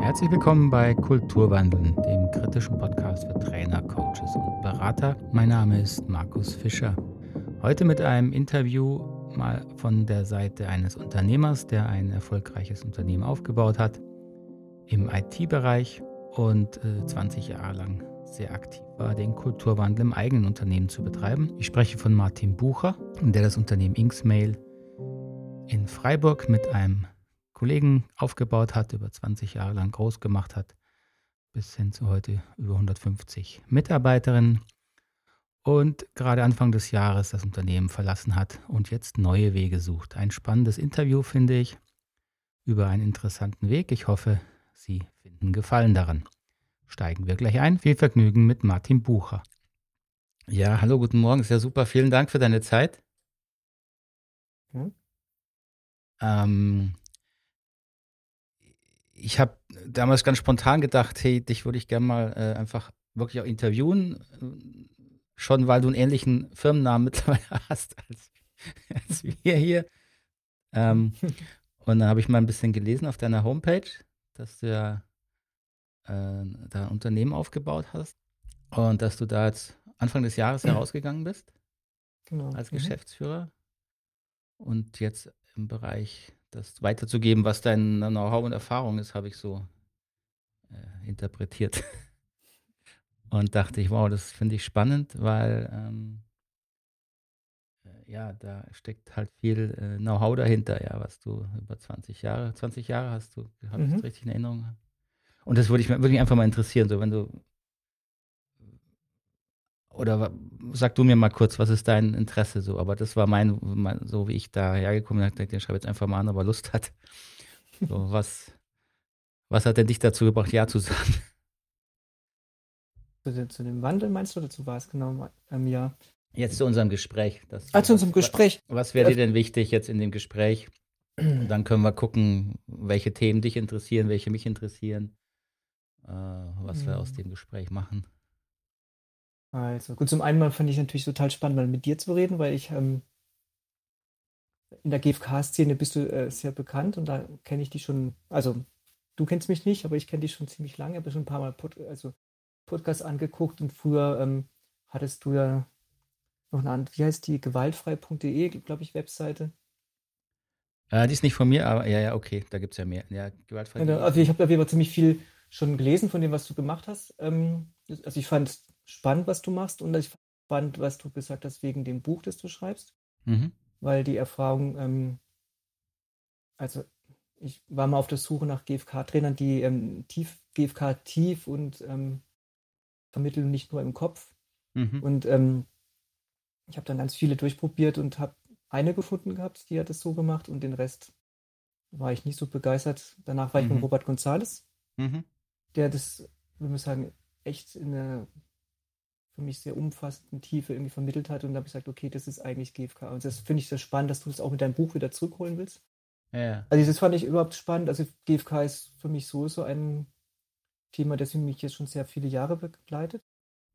Herzlich willkommen bei Kulturwandeln, dem kritischen Podcast für Trainer, Coaches und Berater. Mein Name ist Markus Fischer. Heute mit einem Interview mal von der Seite eines Unternehmers, der ein erfolgreiches Unternehmen aufgebaut hat im IT-Bereich und äh, 20 Jahre lang sehr aktiv war, den Kulturwandel im eigenen Unternehmen zu betreiben. Ich spreche von Martin Bucher, der das Unternehmen Inksmail in Freiburg mit einem Kollegen aufgebaut hat, über 20 Jahre lang groß gemacht hat, bis hin zu heute über 150 Mitarbeiterinnen und gerade Anfang des Jahres das Unternehmen verlassen hat und jetzt neue Wege sucht. Ein spannendes Interview, finde ich, über einen interessanten Weg. Ich hoffe, Sie finden Gefallen daran. Steigen wir gleich ein. Viel Vergnügen mit Martin Bucher. Ja, hallo, guten Morgen. Sehr super. Vielen Dank für deine Zeit. Hm? Ähm, ich habe damals ganz spontan gedacht, hey, dich würde ich gerne mal äh, einfach wirklich auch interviewen, schon weil du einen ähnlichen Firmennamen mittlerweile hast als, als wir hier. Ähm, und dann habe ich mal ein bisschen gelesen auf deiner Homepage, dass du ja äh, da ein Unternehmen aufgebaut hast und dass du da jetzt Anfang des Jahres herausgegangen bist genau. als mhm. Geschäftsführer und jetzt im Bereich das weiterzugeben, was dein Know-how und Erfahrung ist, habe ich so äh, interpretiert. und dachte ich, wow, das finde ich spannend, weil ähm, äh, ja, da steckt halt viel äh, Know-how dahinter, ja, was du über 20 Jahre, 20 Jahre hast du, habe ich mhm. richtig in Erinnerung? Und das würde ich würde mich einfach mal interessieren, so wenn du oder sag du mir mal kurz, was ist dein Interesse so? Aber das war mein, mein so wie ich da hergekommen bin, ich den schreibe jetzt einfach mal an, ob er Lust hat. So, was, was hat denn dich dazu gebracht, Ja zu sagen? Zu, zu dem Wandel meinst du, dazu war es genau ähm, ja. Jetzt zu unserem Gespräch. Das, ah, zu unserem Gespräch. Was, was wäre dir denn wichtig jetzt in dem Gespräch? Und dann können wir gucken, welche Themen dich interessieren, welche mich interessieren, äh, was wir aus hm. dem Gespräch machen. Also, gut, zum einen mal fand ich natürlich total spannend, mal mit dir zu reden, weil ich ähm, in der GFK-Szene bist du äh, sehr bekannt und da kenne ich dich schon, also du kennst mich nicht, aber ich kenne dich schon ziemlich lange, habe schon ein paar Mal Pod, also Podcasts angeguckt und früher ähm, hattest du ja noch eine andere, wie heißt die, gewaltfrei.de, glaube ich, Webseite. Äh, die ist nicht von mir, aber ja, ja, okay, da gibt es ja mehr. Ja, gewaltfrei. Also ich habe da ziemlich viel schon gelesen von dem, was du gemacht hast. Ähm, also ich fand spannend, was du machst und ich fand, was du gesagt hast wegen dem Buch, das du schreibst. Mhm. Weil die Erfahrung, ähm, also ich war mal auf der Suche nach GFK-Trainern, die ähm, tief, GFK tief und ähm, vermitteln nicht nur im Kopf. Mhm. Und ähm, ich habe dann ganz viele durchprobiert und habe eine gefunden gehabt, die hat es so gemacht und den Rest war ich nicht so begeistert. Danach war mhm. ich mit mhm. Robert Gonzales, mhm. der das, würde ich sagen, echt in einer für mich sehr umfassenden Tiefe irgendwie vermittelt hat und da habe ich gesagt, okay, das ist eigentlich GFK. Und das finde ich sehr spannend, dass du das auch mit deinem Buch wieder zurückholen willst. Ja. Also das fand ich überhaupt spannend. Also GFK ist für mich sowieso ein Thema, das mich jetzt schon sehr viele Jahre begleitet.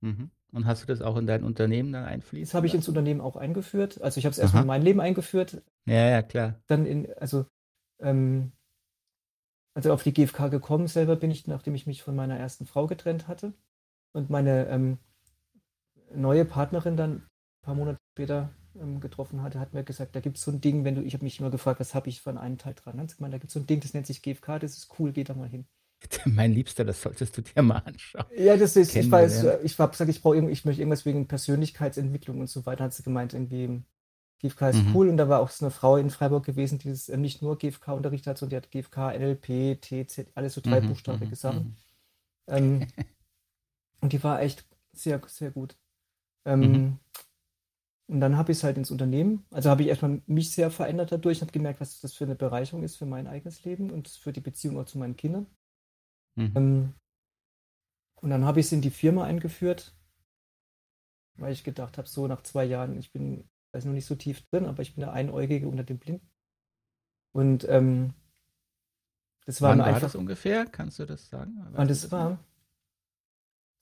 Mhm. Und hast du das auch in dein Unternehmen dann einfließen? Das habe ich ins Unternehmen auch eingeführt. Also ich habe es erstmal in mein Leben eingeführt. Ja, ja, klar. Dann in, also, ähm, also auf die GfK gekommen selber bin ich, nachdem ich mich von meiner ersten Frau getrennt hatte. Und meine ähm, neue Partnerin dann ein paar Monate später ähm, getroffen hatte, hat mir gesagt, da gibt es so ein Ding, wenn du, ich habe mich immer gefragt, was habe ich von einem Teil dran? Dann hat gemeint, da gibt es so ein Ding, das nennt sich GFK, das ist cool, geh da mal hin. Mein Liebster, das solltest du dir mal anschauen. Ja, das ist, ich weiß, ich habe gesagt, ich brauche ich möchte irgendwas wegen Persönlichkeitsentwicklung und so weiter, hat sie gemeint, irgendwie GFK ist mhm. cool und da war auch so eine Frau in Freiburg gewesen, die das, äh, nicht nur GFK unterrichtet hat, sondern die hat GFK, NLP, TZ, alles so drei mhm, buchstabige mhm, Sachen. Mhm. Ähm, und die war echt sehr, sehr gut. Ähm, mhm. Und dann habe ich es halt ins Unternehmen, also habe ich erstmal mich sehr verändert dadurch, habe gemerkt, was das für eine Bereicherung ist für mein eigenes Leben und für die Beziehung auch zu meinen Kindern. Mhm. Ähm, und dann habe ich es in die Firma eingeführt, weil ich gedacht habe, so nach zwei Jahren, ich bin, ist noch nicht so tief drin, aber ich bin der Einäugige unter den Blinden. Und ähm, das war, Wann war einfach, das ungefähr? Kannst du das sagen? Wann das war?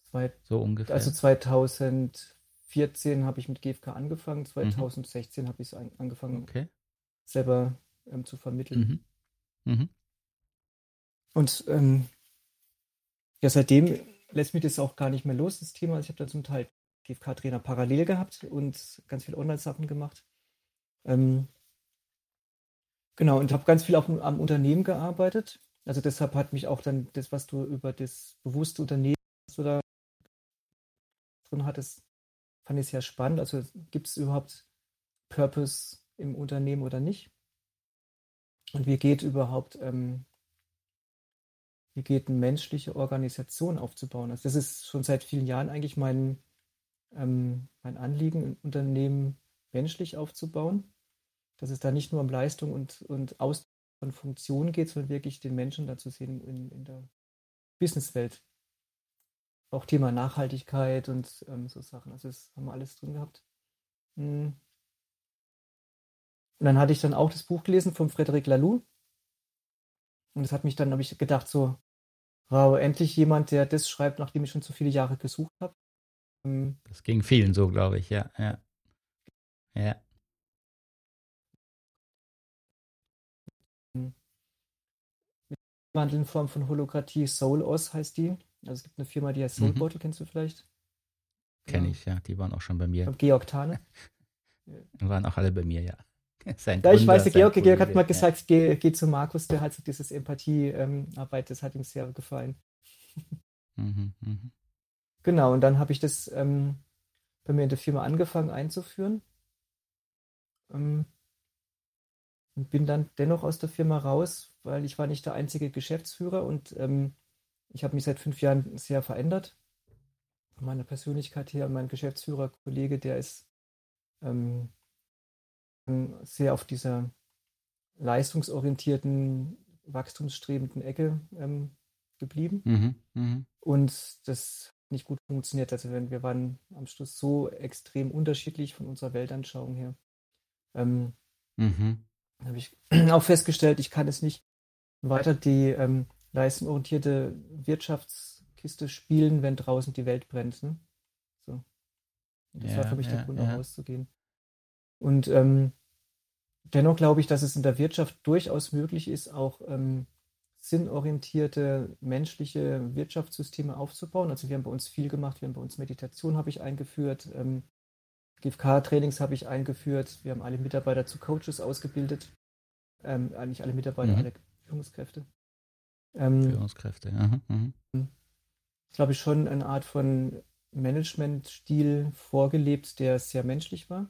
Zwei, so ungefähr. Also 2000 2014 habe ich mit GFK angefangen, 2016 mhm. habe ich es angefangen, okay. selber ähm, zu vermitteln. Mhm. Mhm. Und ähm, ja, seitdem lässt mich das auch gar nicht mehr los, das Thema. Ich habe da zum Teil GFK-Trainer parallel gehabt und ganz viele Online-Sachen gemacht. Ähm, genau, und habe ganz viel auch am Unternehmen gearbeitet. Also deshalb hat mich auch dann das, was du über das bewusste Unternehmen oder drin hattest, fand ich sehr spannend. Also gibt es überhaupt Purpose im Unternehmen oder nicht? Und wie geht überhaupt, ähm, wie geht eine menschliche Organisation aufzubauen? Also das ist schon seit vielen Jahren eigentlich mein, ähm, mein Anliegen, ein Unternehmen menschlich aufzubauen. Dass es da nicht nur um Leistung und, und Aus von Funktion geht, sondern wirklich den Menschen dazu sehen in, in der Businesswelt. Auch Thema Nachhaltigkeit und ähm, so Sachen. Also das haben wir alles drin gehabt. Hm. Und dann hatte ich dann auch das Buch gelesen von Frederic Laloux. Und das hat mich dann, habe ich gedacht, so, wow, endlich jemand, der das schreibt, nachdem ich schon so viele Jahre gesucht habe. Ähm, das ging vielen so, glaube ich, ja, ja. Ja. Wandel in Form von Holokratie, SoulOS heißt die. Also es gibt eine Firma, die heißt mhm. Soulbottle, mhm. kennst du vielleicht? Kenne ja. ich, ja. Die waren auch schon bei mir. Georg Tane. waren auch alle bei mir, ja. Sein ja, ich weiß, der Georg, Georg hat mal gesagt, ja. geh, geh zu Markus, der hat so dieses Empathiearbeit, ähm, das hat ihm sehr gefallen. Mhm, mh. Genau, und dann habe ich das ähm, bei mir in der Firma angefangen einzuführen. Ähm, und bin dann dennoch aus der Firma raus, weil ich war nicht der einzige Geschäftsführer und ähm, ich habe mich seit fünf Jahren sehr verändert. Von meiner Persönlichkeit her, mein Geschäftsführerkollege, der ist ähm, sehr auf dieser leistungsorientierten, wachstumsstrebenden Ecke ähm, geblieben. Mhm, mh. Und das hat nicht gut funktioniert. Also wir waren am Schluss so extrem unterschiedlich von unserer Weltanschauung her. Ähm, mhm. Habe ich auch festgestellt, ich kann es nicht weiter die ähm, leistungsorientierte Wirtschaftskiste spielen, wenn draußen die Welt brennt. Ne? So. das ja, war für mich ja, der Grund, ja. auch rauszugehen. Und ähm, dennoch glaube ich, dass es in der Wirtschaft durchaus möglich ist, auch ähm, sinnorientierte menschliche Wirtschaftssysteme aufzubauen. Also wir haben bei uns viel gemacht, wir haben bei uns Meditation habe ich eingeführt, ähm, GFK-Trainings habe ich eingeführt, wir haben alle Mitarbeiter zu Coaches ausgebildet, ähm, eigentlich alle Mitarbeiter, mhm. alle Führungskräfte. Ähm, Führungskräfte, ja. Mhm. Ich glaube, schon eine Art von Managementstil vorgelebt, der sehr menschlich war.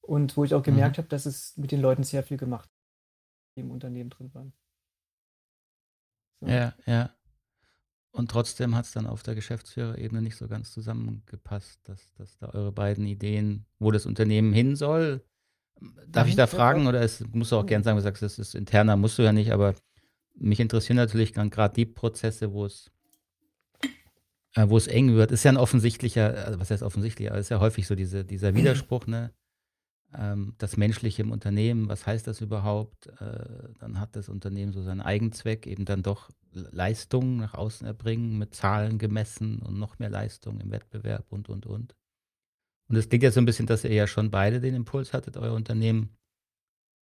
Und wo ich auch gemerkt mhm. habe, dass es mit den Leuten sehr viel gemacht hat, die im Unternehmen drin waren. So. Ja, ja. Und trotzdem hat es dann auf der Geschäftsführerebene nicht so ganz zusammengepasst, dass, dass da eure beiden Ideen, wo das Unternehmen hin soll. Darf mhm, ich da fragen? Oder es musst du auch gerne sagen, du sagst, das ist interner, musst du ja nicht, aber mich interessieren natürlich gerade die Prozesse, wo es äh, wo es eng wird. Ist ja ein offensichtlicher, also was heißt offensichtlich, aber ist ja häufig so diese, dieser Widerspruch, ne? ähm, das Menschliche im Unternehmen, was heißt das überhaupt? Äh, dann hat das Unternehmen so seinen Eigenzweck, eben dann doch Leistung nach außen erbringen, mit Zahlen gemessen und noch mehr Leistung im Wettbewerb und, und, und. Und es klingt ja so ein bisschen, dass ihr ja schon beide den Impuls hattet, euer Unternehmen.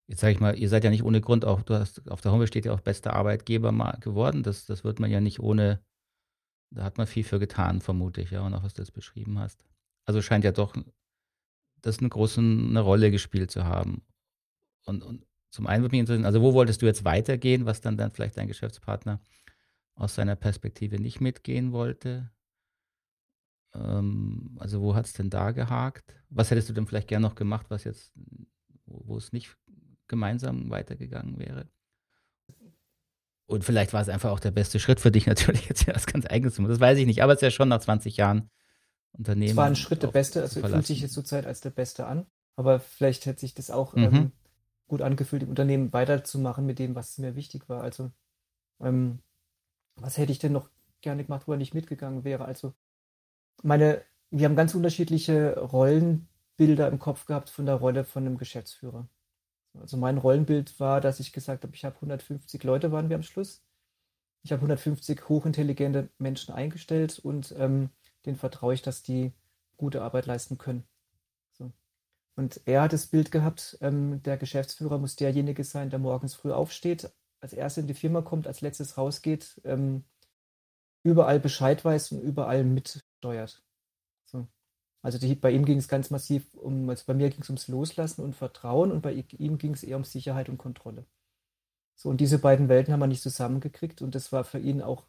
Jetzt sage ich mal, ihr seid ja nicht ohne Grund auch, du hast, auf der Homepage steht ja auch bester Arbeitgeber mal geworden. Das, das wird man ja nicht ohne, da hat man viel für getan, vermute ich, ja, und auch was du jetzt beschrieben hast. Also scheint ja doch das eine große eine Rolle gespielt zu haben. Und, und zum einen würde mich interessieren, also wo wolltest du jetzt weitergehen, was dann, dann vielleicht dein Geschäftspartner aus seiner Perspektive nicht mitgehen wollte? Ähm, also wo hat es denn da gehakt? Was hättest du denn vielleicht gern noch gemacht, was jetzt, wo, wo es nicht gemeinsam weitergegangen wäre? Und vielleicht war es einfach auch der beste Schritt für dich natürlich jetzt ja was ganz eigenes zu machen. Das weiß ich nicht, aber es ist ja schon nach 20 Jahren Unternehmen. Es war ein Schritt der beste, also fühlt sich jetzt zurzeit als der beste an, aber vielleicht hätte sich das auch mhm. ähm, gut angefühlt, im Unternehmen weiterzumachen mit dem, was mir wichtig war. Also, ähm, was hätte ich denn noch gerne gemacht, wo er nicht mitgegangen wäre? Also, meine, wir haben ganz unterschiedliche Rollenbilder im Kopf gehabt von der Rolle von einem Geschäftsführer. Also mein Rollenbild war, dass ich gesagt habe, ich habe 150 Leute, waren wir am Schluss. Ich habe 150 hochintelligente Menschen eingestellt und ähm, denen vertraue ich, dass die gute Arbeit leisten können. So. Und er hat das Bild gehabt, ähm, der Geschäftsführer muss derjenige sein, der morgens früh aufsteht, als erster in die Firma kommt, als letztes rausgeht, ähm, überall Bescheid weiß und überall mitsteuert. So. Also die, bei ihm ging es ganz massiv um, also bei mir ging es ums Loslassen und Vertrauen und bei ihm ging es eher um Sicherheit und Kontrolle. So, und diese beiden Welten haben wir nicht zusammengekriegt und das war für ihn auch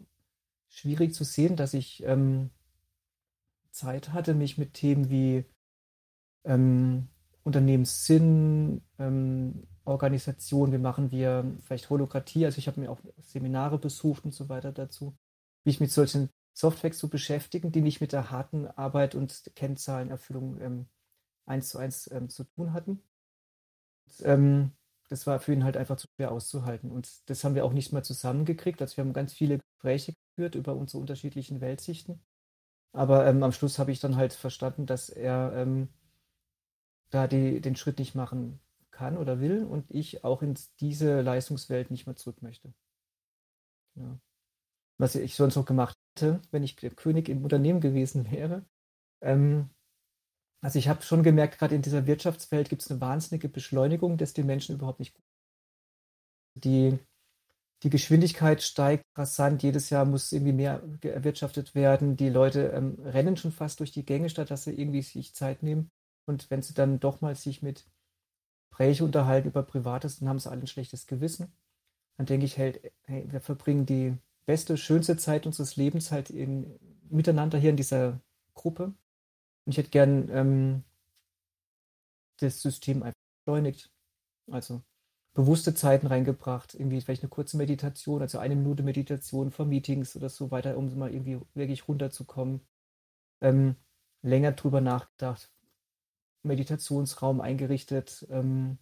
schwierig zu sehen, dass ich ähm, Zeit hatte, mich mit Themen wie ähm, Unternehmenssinn, ähm, Organisation, wie machen wir vielleicht Holokratie, also ich habe mir auch Seminare besucht und so weiter dazu, wie ich mit solchen Softwares zu beschäftigen, die nicht mit der harten Arbeit und Kennzahlenerfüllung ähm, eins zu eins ähm, zu tun hatten. Und, ähm, das war für ihn halt einfach zu schwer auszuhalten. Und das haben wir auch nicht mal zusammengekriegt. Also wir haben ganz viele Gespräche geführt über unsere unterschiedlichen Weltsichten. Aber ähm, am Schluss habe ich dann halt verstanden, dass er ähm, da die, den Schritt nicht machen kann oder will und ich auch in diese Leistungswelt nicht mehr zurück möchte. Ja. Was ich sonst noch gemacht hätte, wenn ich König im Unternehmen gewesen wäre. Ähm, also ich habe schon gemerkt, gerade in dieser Wirtschaftswelt gibt es eine wahnsinnige Beschleunigung, das den Menschen überhaupt nicht gut. Die, die Geschwindigkeit steigt rasant, jedes Jahr muss irgendwie mehr erwirtschaftet werden. Die Leute ähm, rennen schon fast durch die Gänge, statt dass sie irgendwie sich Zeit nehmen. Und wenn sie dann doch mal sich mit Gespräche unterhalten über Privates, dann haben sie alle ein schlechtes Gewissen. Dann denke ich halt, hey, wir verbringen die beste, schönste Zeit unseres Lebens halt in, miteinander hier in dieser Gruppe. Und ich hätte gern ähm, das System einfach beschleunigt. Also bewusste Zeiten reingebracht, irgendwie vielleicht eine kurze Meditation, also eine Minute Meditation vor Meetings oder so weiter, um mal irgendwie wirklich runterzukommen. Ähm, länger drüber nachgedacht, Meditationsraum eingerichtet ähm,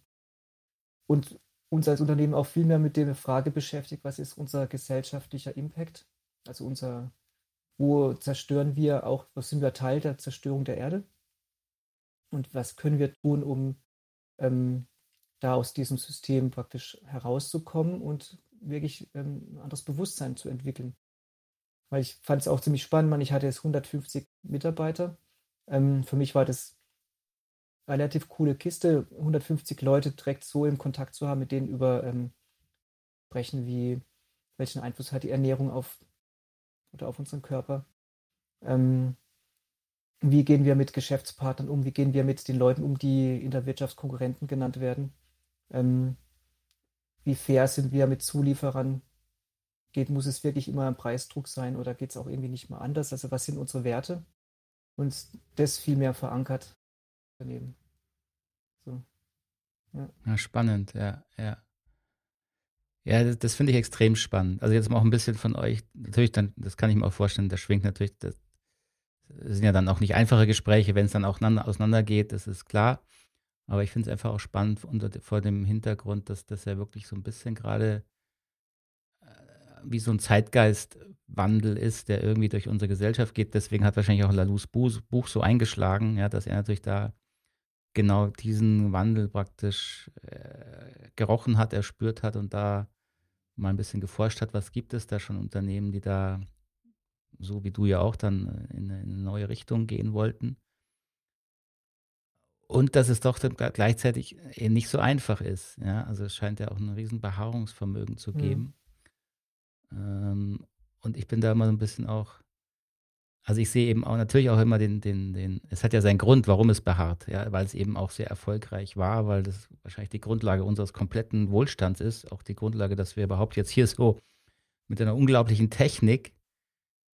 und uns als Unternehmen auch viel mehr mit der Frage beschäftigt, was ist unser gesellschaftlicher Impact? Also unser, wo zerstören wir auch, was sind wir Teil der Zerstörung der Erde? Und was können wir tun, um ähm, da aus diesem System praktisch herauszukommen und wirklich ähm, ein anderes Bewusstsein zu entwickeln? Weil ich fand es auch ziemlich spannend, man, ich hatte jetzt 150 Mitarbeiter. Ähm, für mich war das relativ coole Kiste, 150 Leute direkt so im Kontakt zu haben, mit denen über ähm, sprechen, wie welchen Einfluss hat die Ernährung auf oder auf unseren Körper. Ähm, wie gehen wir mit Geschäftspartnern um? Wie gehen wir mit den Leuten um, die in der Wirtschaft Konkurrenten genannt werden? Ähm, wie fair sind wir mit Zulieferern? Geht, muss es wirklich immer ein Preisdruck sein oder geht es auch irgendwie nicht mal anders? Also was sind unsere Werte? Und das viel mehr verankert daneben. So. Ja. ja spannend, ja, ja. Ja, das, das finde ich extrem spannend. Also jetzt mal auch ein bisschen von euch, natürlich, dann, das kann ich mir auch vorstellen, das schwingt natürlich, das, sind ja dann auch nicht einfache Gespräche, wenn es dann auch auseinandergeht, das ist klar. Aber ich finde es einfach auch spannend unter, vor dem Hintergrund, dass das ja wirklich so ein bisschen gerade äh, wie so ein Zeitgeistwandel ist, der irgendwie durch unsere Gesellschaft geht. Deswegen hat wahrscheinlich auch Lalous Buch so eingeschlagen, ja, dass er natürlich da genau diesen Wandel praktisch äh, gerochen hat, erspürt hat und da mal ein bisschen geforscht hat, was gibt es da schon Unternehmen, die da, so wie du ja auch, dann in eine neue Richtung gehen wollten. Und dass es doch dann gleichzeitig nicht so einfach ist. Ja? Also es scheint ja auch ein riesen Beharrungsvermögen zu hm. geben. Mhm. Ähm, und ich bin da immer so ein bisschen auch also ich sehe eben auch natürlich auch immer den, den, den, es hat ja seinen Grund, warum es beharrt, ja, weil es eben auch sehr erfolgreich war, weil das wahrscheinlich die Grundlage unseres kompletten Wohlstands ist, auch die Grundlage, dass wir überhaupt jetzt hier so mit einer unglaublichen Technik,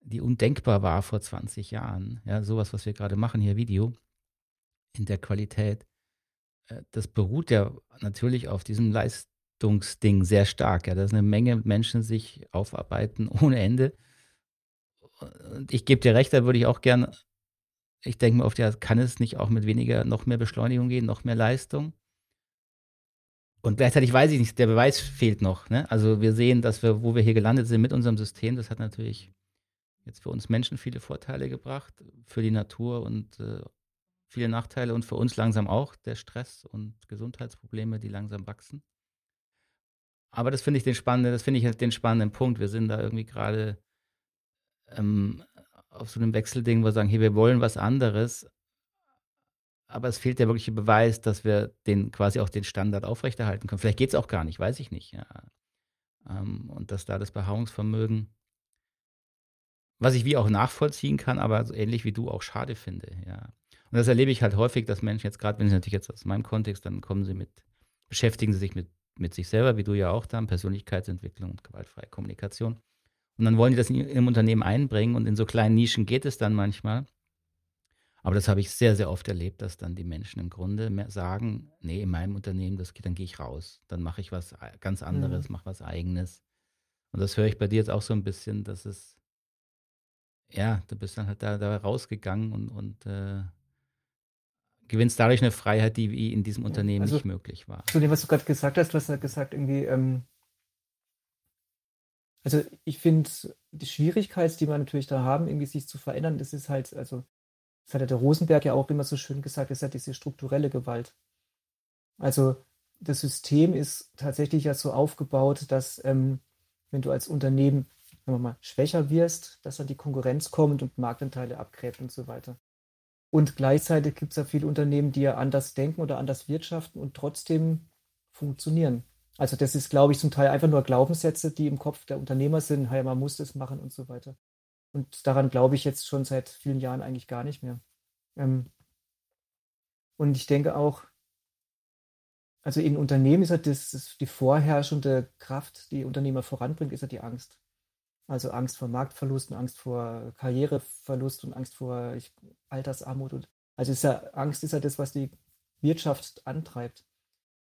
die undenkbar war vor 20 Jahren, ja, sowas, was wir gerade machen hier, Video, in der Qualität, äh, das beruht ja natürlich auf diesem Leistungsding sehr stark, ja, dass eine Menge Menschen sich aufarbeiten ohne Ende ich gebe dir recht, da würde ich auch gern, ich denke mir oft, ja, kann es nicht auch mit weniger, noch mehr Beschleunigung gehen, noch mehr Leistung? Und gleichzeitig weiß ich nicht, der Beweis fehlt noch. Ne? Also wir sehen, dass wir, wo wir hier gelandet sind mit unserem System, das hat natürlich jetzt für uns Menschen viele Vorteile gebracht, für die Natur und äh, viele Nachteile und für uns langsam auch der Stress und Gesundheitsprobleme, die langsam wachsen. Aber das finde ich den spannenden, das finde ich halt den spannenden Punkt. Wir sind da irgendwie gerade ähm, auf so einem Wechselding, wo wir sagen, hey, wir wollen was anderes, aber es fehlt der wirkliche Beweis, dass wir den quasi auch den Standard aufrechterhalten können. Vielleicht geht es auch gar nicht, weiß ich nicht. Ja. Ähm, und dass da das Beharrungsvermögen, was ich wie auch nachvollziehen kann, aber so ähnlich wie du auch schade finde, ja. Und das erlebe ich halt häufig, dass Menschen jetzt gerade, wenn sie natürlich jetzt aus meinem Kontext, dann kommen sie mit, beschäftigen sie sich mit, mit sich selber, wie du ja auch dann, Persönlichkeitsentwicklung und gewaltfreie Kommunikation. Und dann wollen die das in ihrem Unternehmen einbringen und in so kleinen Nischen geht es dann manchmal. Aber das habe ich sehr, sehr oft erlebt, dass dann die Menschen im Grunde sagen, nee, in meinem Unternehmen, das geht, dann gehe ich raus. Dann mache ich was ganz anderes, mhm. mache was eigenes. Und das höre ich bei dir jetzt auch so ein bisschen, dass es, ja, du bist dann halt da, da rausgegangen und, und äh, gewinnst dadurch eine Freiheit, die in diesem Unternehmen also, nicht möglich war. Zu dem, was du gerade gesagt hast, du hast gesagt, irgendwie, ähm, also ich finde, die Schwierigkeit, die man natürlich da haben, irgendwie sich zu verändern, das ist halt, also das hat der Rosenberg ja auch immer so schön gesagt, ist ja diese strukturelle Gewalt. Also das System ist tatsächlich ja so aufgebaut, dass ähm, wenn du als Unternehmen, sagen wir mal, schwächer wirst, dass dann die Konkurrenz kommt und Marktanteile abgräbt und so weiter. Und gleichzeitig gibt es ja viele Unternehmen, die ja anders denken oder anders wirtschaften und trotzdem funktionieren. Also das ist, glaube ich, zum Teil einfach nur Glaubenssätze, die im Kopf der Unternehmer sind, hey, man muss das machen und so weiter. Und daran glaube ich jetzt schon seit vielen Jahren eigentlich gar nicht mehr. Ähm, und ich denke auch, also in Unternehmen ist ja das, das, die vorherrschende Kraft, die Unternehmer voranbringt, ist ja die Angst. Also Angst vor Marktverlusten, Angst vor Karriereverlust und Angst vor Altersarmut. Und, also ist ja, Angst ist ja das, was die Wirtschaft antreibt.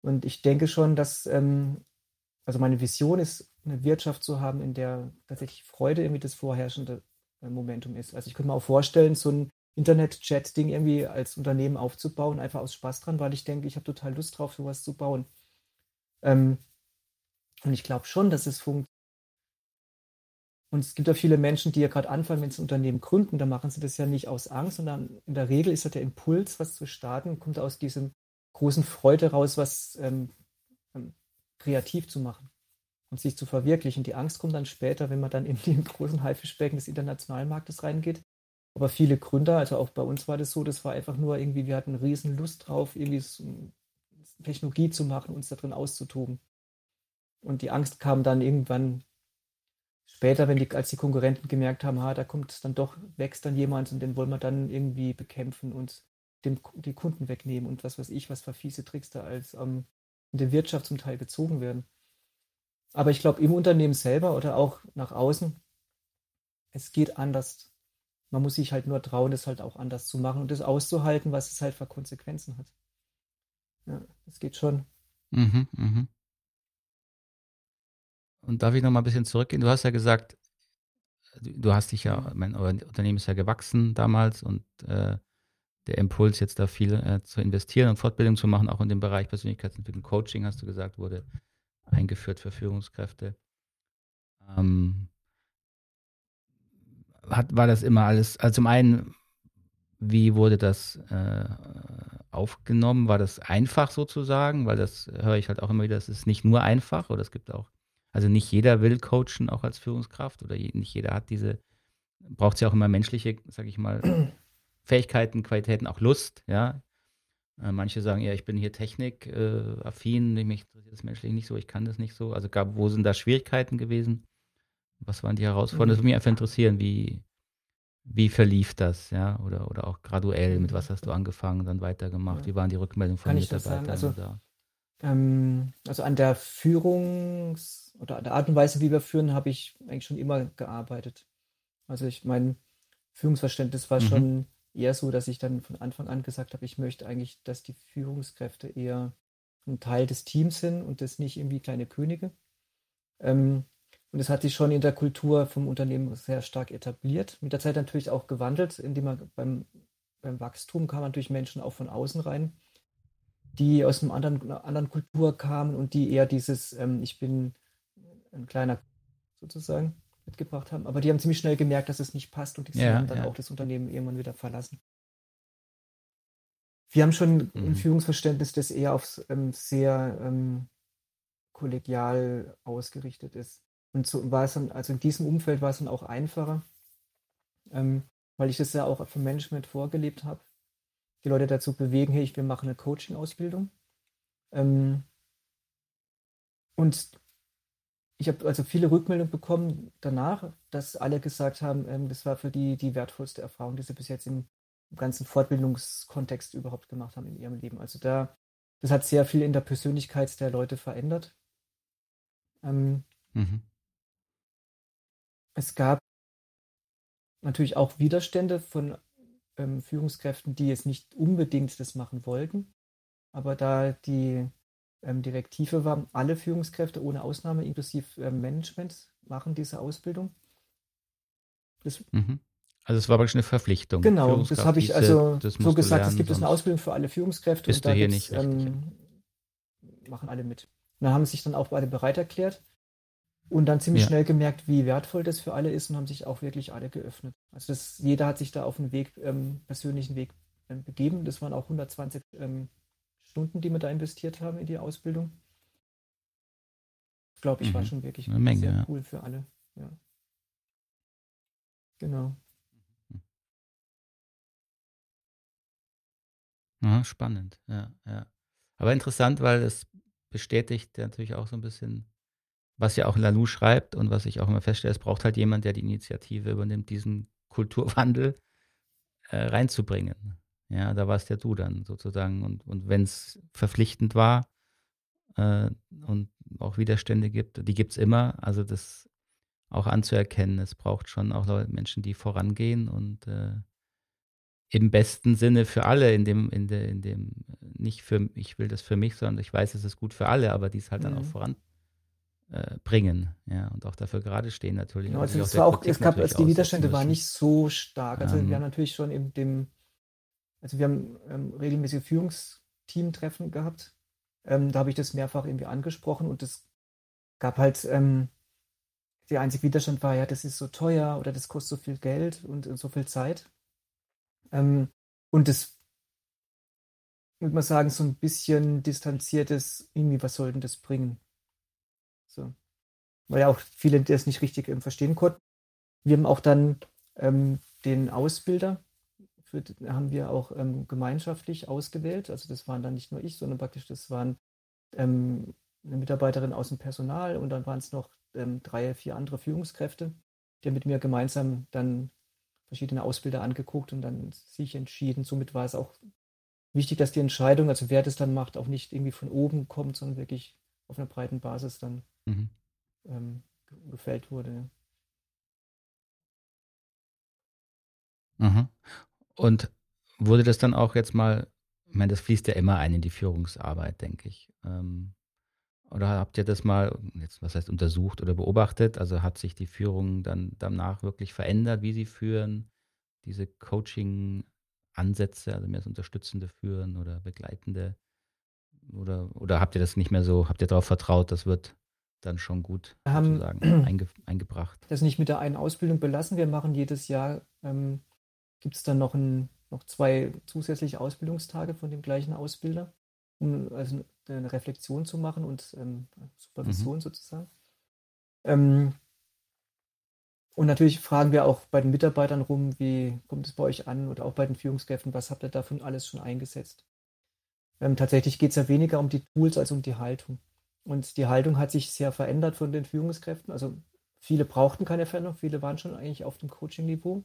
Und ich denke schon, dass, ähm, also meine Vision ist, eine Wirtschaft zu haben, in der tatsächlich Freude irgendwie das vorherrschende äh, Momentum ist. Also ich könnte mir auch vorstellen, so ein Internet-Chat-Ding irgendwie als Unternehmen aufzubauen, einfach aus Spaß dran, weil ich denke, ich habe total Lust drauf, sowas zu bauen. Ähm, und ich glaube schon, dass es funktioniert. Und es gibt ja viele Menschen, die ja gerade anfangen, wenn sie ein Unternehmen gründen, dann machen sie das ja nicht aus Angst, sondern in der Regel ist ja der Impuls, was zu starten, kommt aus diesem großen Freude raus, was ähm, ähm kreativ zu machen und sich zu verwirklichen. Die Angst kommt dann später, wenn man dann in den großen Haifischbecken des internationalen Marktes reingeht. Aber viele Gründer, also auch bei uns war das so, das war einfach nur irgendwie, wir hatten riesen Lust drauf, irgendwie so Technologie zu machen, uns da drin auszutoben. Und die Angst kam dann irgendwann später, wenn die, als die Konkurrenten gemerkt haben, ha, da kommt dann doch, wächst dann jemand und den wollen wir dann irgendwie bekämpfen und dem, die Kunden wegnehmen und was weiß ich, was für fiese Tricks da als ähm, in der Wirtschaft zum Teil gezogen werden. Aber ich glaube, im Unternehmen selber oder auch nach außen, es geht anders. Man muss sich halt nur trauen, das halt auch anders zu machen und das auszuhalten, was es halt für Konsequenzen hat. Ja, das geht schon. Mhm, mhm. Und darf ich noch mal ein bisschen zurückgehen? Du hast ja gesagt, du hast dich ja, mein Unternehmen ist ja gewachsen damals und äh, der Impuls, jetzt da viel äh, zu investieren und Fortbildung zu machen, auch in dem Bereich Persönlichkeitsentwicklung, Coaching, hast du gesagt, wurde eingeführt für Führungskräfte. Ähm, hat, war das immer alles, also zum einen, wie wurde das äh, aufgenommen? War das einfach sozusagen? Weil das höre ich halt auch immer wieder, es ist nicht nur einfach oder es gibt auch, also nicht jeder will coachen, auch als Führungskraft oder nicht jeder hat diese, braucht es ja auch immer menschliche, sag ich mal, Fähigkeiten, Qualitäten, auch Lust, ja. Äh, manche sagen, ja, ich bin hier technikaffin, äh, mich interessiert das menschlich nicht so, ich kann das nicht so. Also gab, wo sind da Schwierigkeiten gewesen? Was waren die Herausforderungen? Das würde mich einfach interessieren, wie, wie verlief das, ja? Oder, oder auch graduell, mit was hast du angefangen, dann weitergemacht? Wie waren die Rückmeldungen von kann Mitarbeitern? Also, ähm, also an der Führungs- oder an der Art und Weise, wie wir führen, habe ich eigentlich schon immer gearbeitet. Also ich mein Führungsverständnis war mhm. schon eher so, dass ich dann von Anfang an gesagt habe, ich möchte eigentlich, dass die Führungskräfte eher ein Teil des Teams sind und das nicht irgendwie kleine Könige. Ähm, und es hat sich schon in der Kultur vom Unternehmen sehr stark etabliert. Mit der Zeit natürlich auch gewandelt, indem man beim, beim Wachstum kamen natürlich Menschen auch von außen rein, die aus einem anderen, einer anderen Kultur kamen und die eher dieses, ähm, ich bin ein kleiner sozusagen mitgebracht haben. Aber die haben ziemlich schnell gemerkt, dass es nicht passt und die ja, haben dann ja. auch das Unternehmen irgendwann wieder verlassen. Wir haben schon mhm. ein Führungsverständnis, das eher auf ähm, sehr ähm, kollegial ausgerichtet ist. Und so war es dann, also in diesem Umfeld war es dann auch einfacher, ähm, weil ich das ja auch vom Management vorgelebt habe, die Leute dazu bewegen, hey, wir machen eine Coaching-Ausbildung. Ähm, und ich habe also viele Rückmeldungen bekommen danach, dass alle gesagt haben, ähm, das war für die die wertvollste Erfahrung, die sie bis jetzt im, ganzen Fortbildungskontext überhaupt gemacht haben in ihrem Leben. Also da, das hat sehr viel in der Persönlichkeit der Leute verändert. Ähm, mhm. Es gab natürlich auch Widerstände von ähm, Führungskräften, die jetzt nicht unbedingt das machen wollten. Aber da die ähm, Direktive war, alle Führungskräfte ohne Ausnahme, inklusive ähm, Management, machen diese Ausbildung. Das, mhm. Also es war wirklich eine Verpflichtung. Genau, das habe ich also so gesagt, lernen, es gibt eine Ausbildung für alle Führungskräfte und da hier nicht ähm, machen alle mit. Und da haben sich dann auch beide bereit erklärt und dann ziemlich ja. schnell gemerkt, wie wertvoll das für alle ist und haben sich auch wirklich alle geöffnet. Also das, jeder hat sich da auf einen Weg, ähm, persönlichen Weg ähm, begeben. Das waren auch 120 ähm, Stunden, die wir da investiert haben in die Ausbildung. Glaube ich, mhm. war schon wirklich Eine Menge, sehr ja. cool für alle. Ja. Genau. Ja, spannend, ja, ja. Aber interessant, weil es bestätigt natürlich auch so ein bisschen, was ja auch Lanou schreibt und was ich auch immer feststelle, es braucht halt jemand, der die Initiative übernimmt, diesen Kulturwandel äh, reinzubringen. Ja, da warst ja du dann sozusagen. Und, und wenn es verpflichtend war äh, und auch Widerstände gibt, die gibt es immer, also das auch anzuerkennen. Es braucht schon auch Leute, Menschen, die vorangehen und äh, im besten Sinne für alle, in dem, in der, in dem, nicht für, ich will das für mich, sondern ich weiß, es ist gut für alle, aber die es halt dann auch mhm. voranbringen, äh, ja, und auch dafür gerade stehen natürlich. Genau, also es war auch, es gab, also die Widerstände waren nicht so stark. Also ähm, wir haben natürlich schon in dem also wir haben ähm, regelmäßige Führungsteamtreffen gehabt. Ähm, da habe ich das mehrfach irgendwie angesprochen und es gab halt, ähm, der einzige Widerstand war ja, das ist so teuer oder das kostet so viel Geld und, und so viel Zeit. Ähm, und das, würde man sagen, so ein bisschen distanziertes, irgendwie, was soll denn das bringen? So. Weil ja auch viele das nicht richtig ähm, verstehen konnten. Wir haben auch dann ähm, den Ausbilder für, haben wir auch ähm, gemeinschaftlich ausgewählt. Also das waren dann nicht nur ich, sondern praktisch das waren ähm, eine Mitarbeiterin aus dem Personal und dann waren es noch ähm, drei, vier andere Führungskräfte, die mit mir gemeinsam dann verschiedene Ausbilder angeguckt und dann sich entschieden. Somit war es auch wichtig, dass die Entscheidung, also wer das dann macht, auch nicht irgendwie von oben kommt, sondern wirklich auf einer breiten Basis dann mhm. ähm, gefällt wurde. Mhm. Und wurde das dann auch jetzt mal, ich meine, das fließt ja immer ein in die Führungsarbeit, denke ich. Ähm, oder habt ihr das mal, jetzt was heißt untersucht oder beobachtet? Also hat sich die Führung dann danach wirklich verändert, wie sie führen? Diese Coaching-Ansätze, also mehr das unterstützende Führen oder begleitende? Oder, oder habt ihr das nicht mehr so, habt ihr darauf vertraut, das wird dann schon gut sozusagen einge, eingebracht? Das nicht mit der einen Ausbildung belassen. Wir machen jedes Jahr ähm, gibt es dann noch, ein, noch zwei zusätzliche Ausbildungstage von dem gleichen Ausbilder, um also eine Reflexion zu machen und ähm, Supervision mhm. sozusagen. Ähm, und natürlich fragen wir auch bei den Mitarbeitern rum, wie kommt es bei euch an oder auch bei den Führungskräften, was habt ihr davon alles schon eingesetzt? Ähm, tatsächlich geht es ja weniger um die Tools als um die Haltung. Und die Haltung hat sich sehr verändert von den Führungskräften. Also viele brauchten keine Veränderung, viele waren schon eigentlich auf dem Coaching-Niveau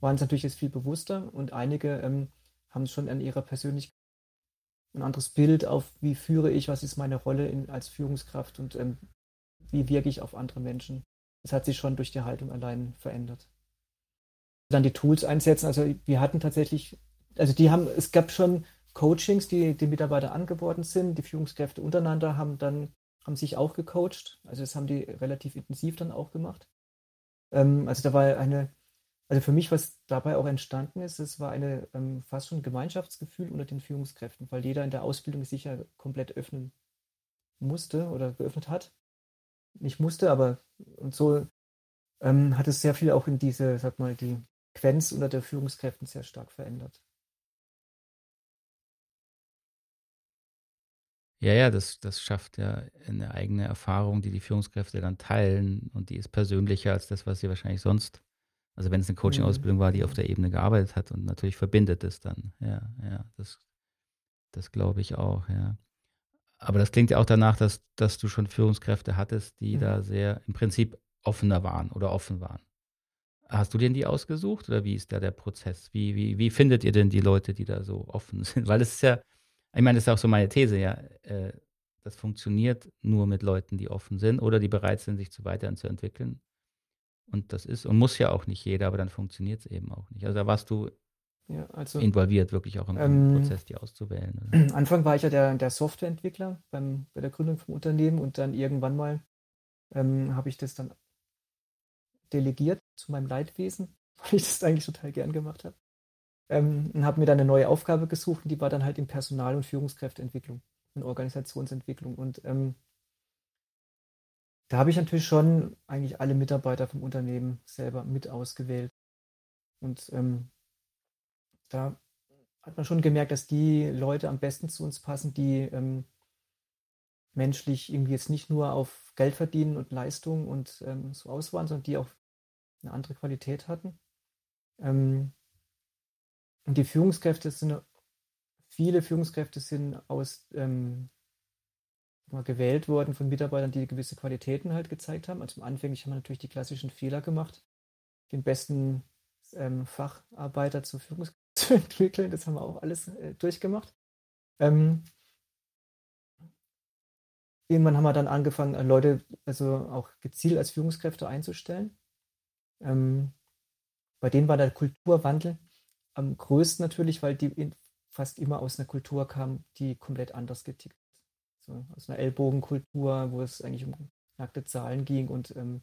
waren es natürlich jetzt viel bewusster und einige ähm, haben schon an ihrer Persönlichkeit ein anderes Bild auf, wie führe ich, was ist meine Rolle in, als Führungskraft und ähm, wie wirke ich auf andere Menschen. Das hat sich schon durch die Haltung allein verändert. Dann die Tools einsetzen. Also wir hatten tatsächlich, also die haben, es gab schon Coachings, die den Mitarbeiter angeboten sind. Die Führungskräfte untereinander haben dann, haben sich auch gecoacht. Also das haben die relativ intensiv dann auch gemacht. Ähm, also da war eine also für mich, was dabei auch entstanden ist, es war eine ähm, fast schon Gemeinschaftsgefühl unter den Führungskräften, weil jeder in der Ausbildung sich ja komplett öffnen musste oder geöffnet hat. Nicht musste, aber und so ähm, hat es sehr viel auch in diese, sag mal, die Quenz unter der Führungskräften sehr stark verändert. Ja, ja, das, das schafft ja eine eigene Erfahrung, die die Führungskräfte dann teilen und die ist persönlicher als das, was sie wahrscheinlich sonst also wenn es eine Coaching-Ausbildung war, die auf der Ebene gearbeitet hat und natürlich verbindet es dann. Ja, ja, das, das glaube ich auch, ja. aber das klingt ja auch danach, dass, dass du schon Führungskräfte hattest, die mhm. da sehr im Prinzip offener waren oder offen waren. Hast du denn die ausgesucht oder wie ist da der Prozess? Wie, wie, wie findet ihr denn die Leute, die da so offen sind? Weil es ist ja, ich meine, das ist auch so meine These, ja. Äh, das funktioniert nur mit Leuten, die offen sind oder die bereit sind, sich zu weiterzuentwickeln. Und das ist und muss ja auch nicht jeder, aber dann funktioniert es eben auch nicht. Also da warst du ja, also, involviert, wirklich auch im, ähm, Prozess, die auszuwählen. Oder? Anfang war ich ja der, der Softwareentwickler beim, bei der Gründung vom Unternehmen und dann irgendwann mal ähm, habe ich das dann delegiert zu meinem Leidwesen, weil ich das eigentlich total gern gemacht habe. Ähm, und habe mir dann eine neue Aufgabe gesucht und die war dann halt in Personal- und Führungskräfteentwicklung in Organisationsentwicklung. Und ähm, da habe ich natürlich schon eigentlich alle Mitarbeiter vom Unternehmen selber mit ausgewählt. Und ähm, da hat man schon gemerkt, dass die Leute am besten zu uns passen, die ähm, menschlich irgendwie jetzt nicht nur auf Geld verdienen und Leistung und ähm, so aus waren, sondern die auch eine andere Qualität hatten. Ähm, und die Führungskräfte sind, viele Führungskräfte sind aus ähm, gewählt worden von Mitarbeitern, die gewisse Qualitäten halt gezeigt haben. Also anfänglich haben wir natürlich die klassischen Fehler gemacht, den besten ähm, Facharbeiter zur Führungskraft zu entwickeln. Das haben wir auch alles äh, durchgemacht. Ähm, irgendwann haben wir dann angefangen, äh, Leute also auch gezielt als Führungskräfte einzustellen. Ähm, bei denen war der Kulturwandel am größten natürlich, weil die fast immer aus einer Kultur kamen, die komplett anders getickt. So, aus einer Ellbogenkultur, wo es eigentlich um nackte Zahlen ging und ähm,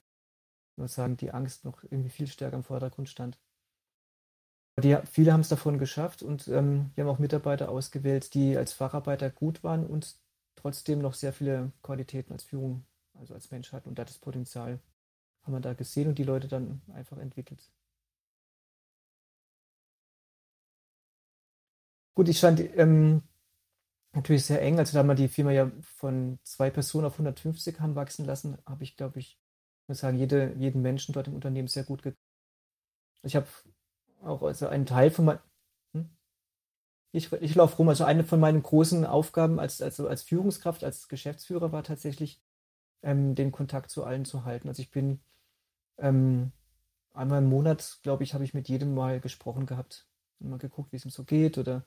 muss sagen, die Angst noch irgendwie viel stärker im Vordergrund stand. Die, viele haben es davon geschafft und ähm, wir haben auch Mitarbeiter ausgewählt, die als Facharbeiter gut waren und trotzdem noch sehr viele Qualitäten als Führung, also als Mensch hatten und da das Potenzial haben wir da gesehen und die Leute dann einfach entwickelt. Gut, ich stand ähm, natürlich sehr eng, also da wir die Firma ja von zwei Personen auf 150 haben wachsen lassen, habe ich, glaube ich, muss sagen, jede, jeden Menschen dort im Unternehmen sehr gut gekriegt. Ich habe auch also einen Teil von meinem hm? ich, ich laufe rum. Also eine von meinen großen Aufgaben als, also als Führungskraft, als Geschäftsführer war tatsächlich, ähm, den Kontakt zu allen zu halten. Also ich bin ähm, einmal im Monat, glaube ich, habe ich mit jedem mal gesprochen gehabt und mal geguckt, wie es ihm so geht oder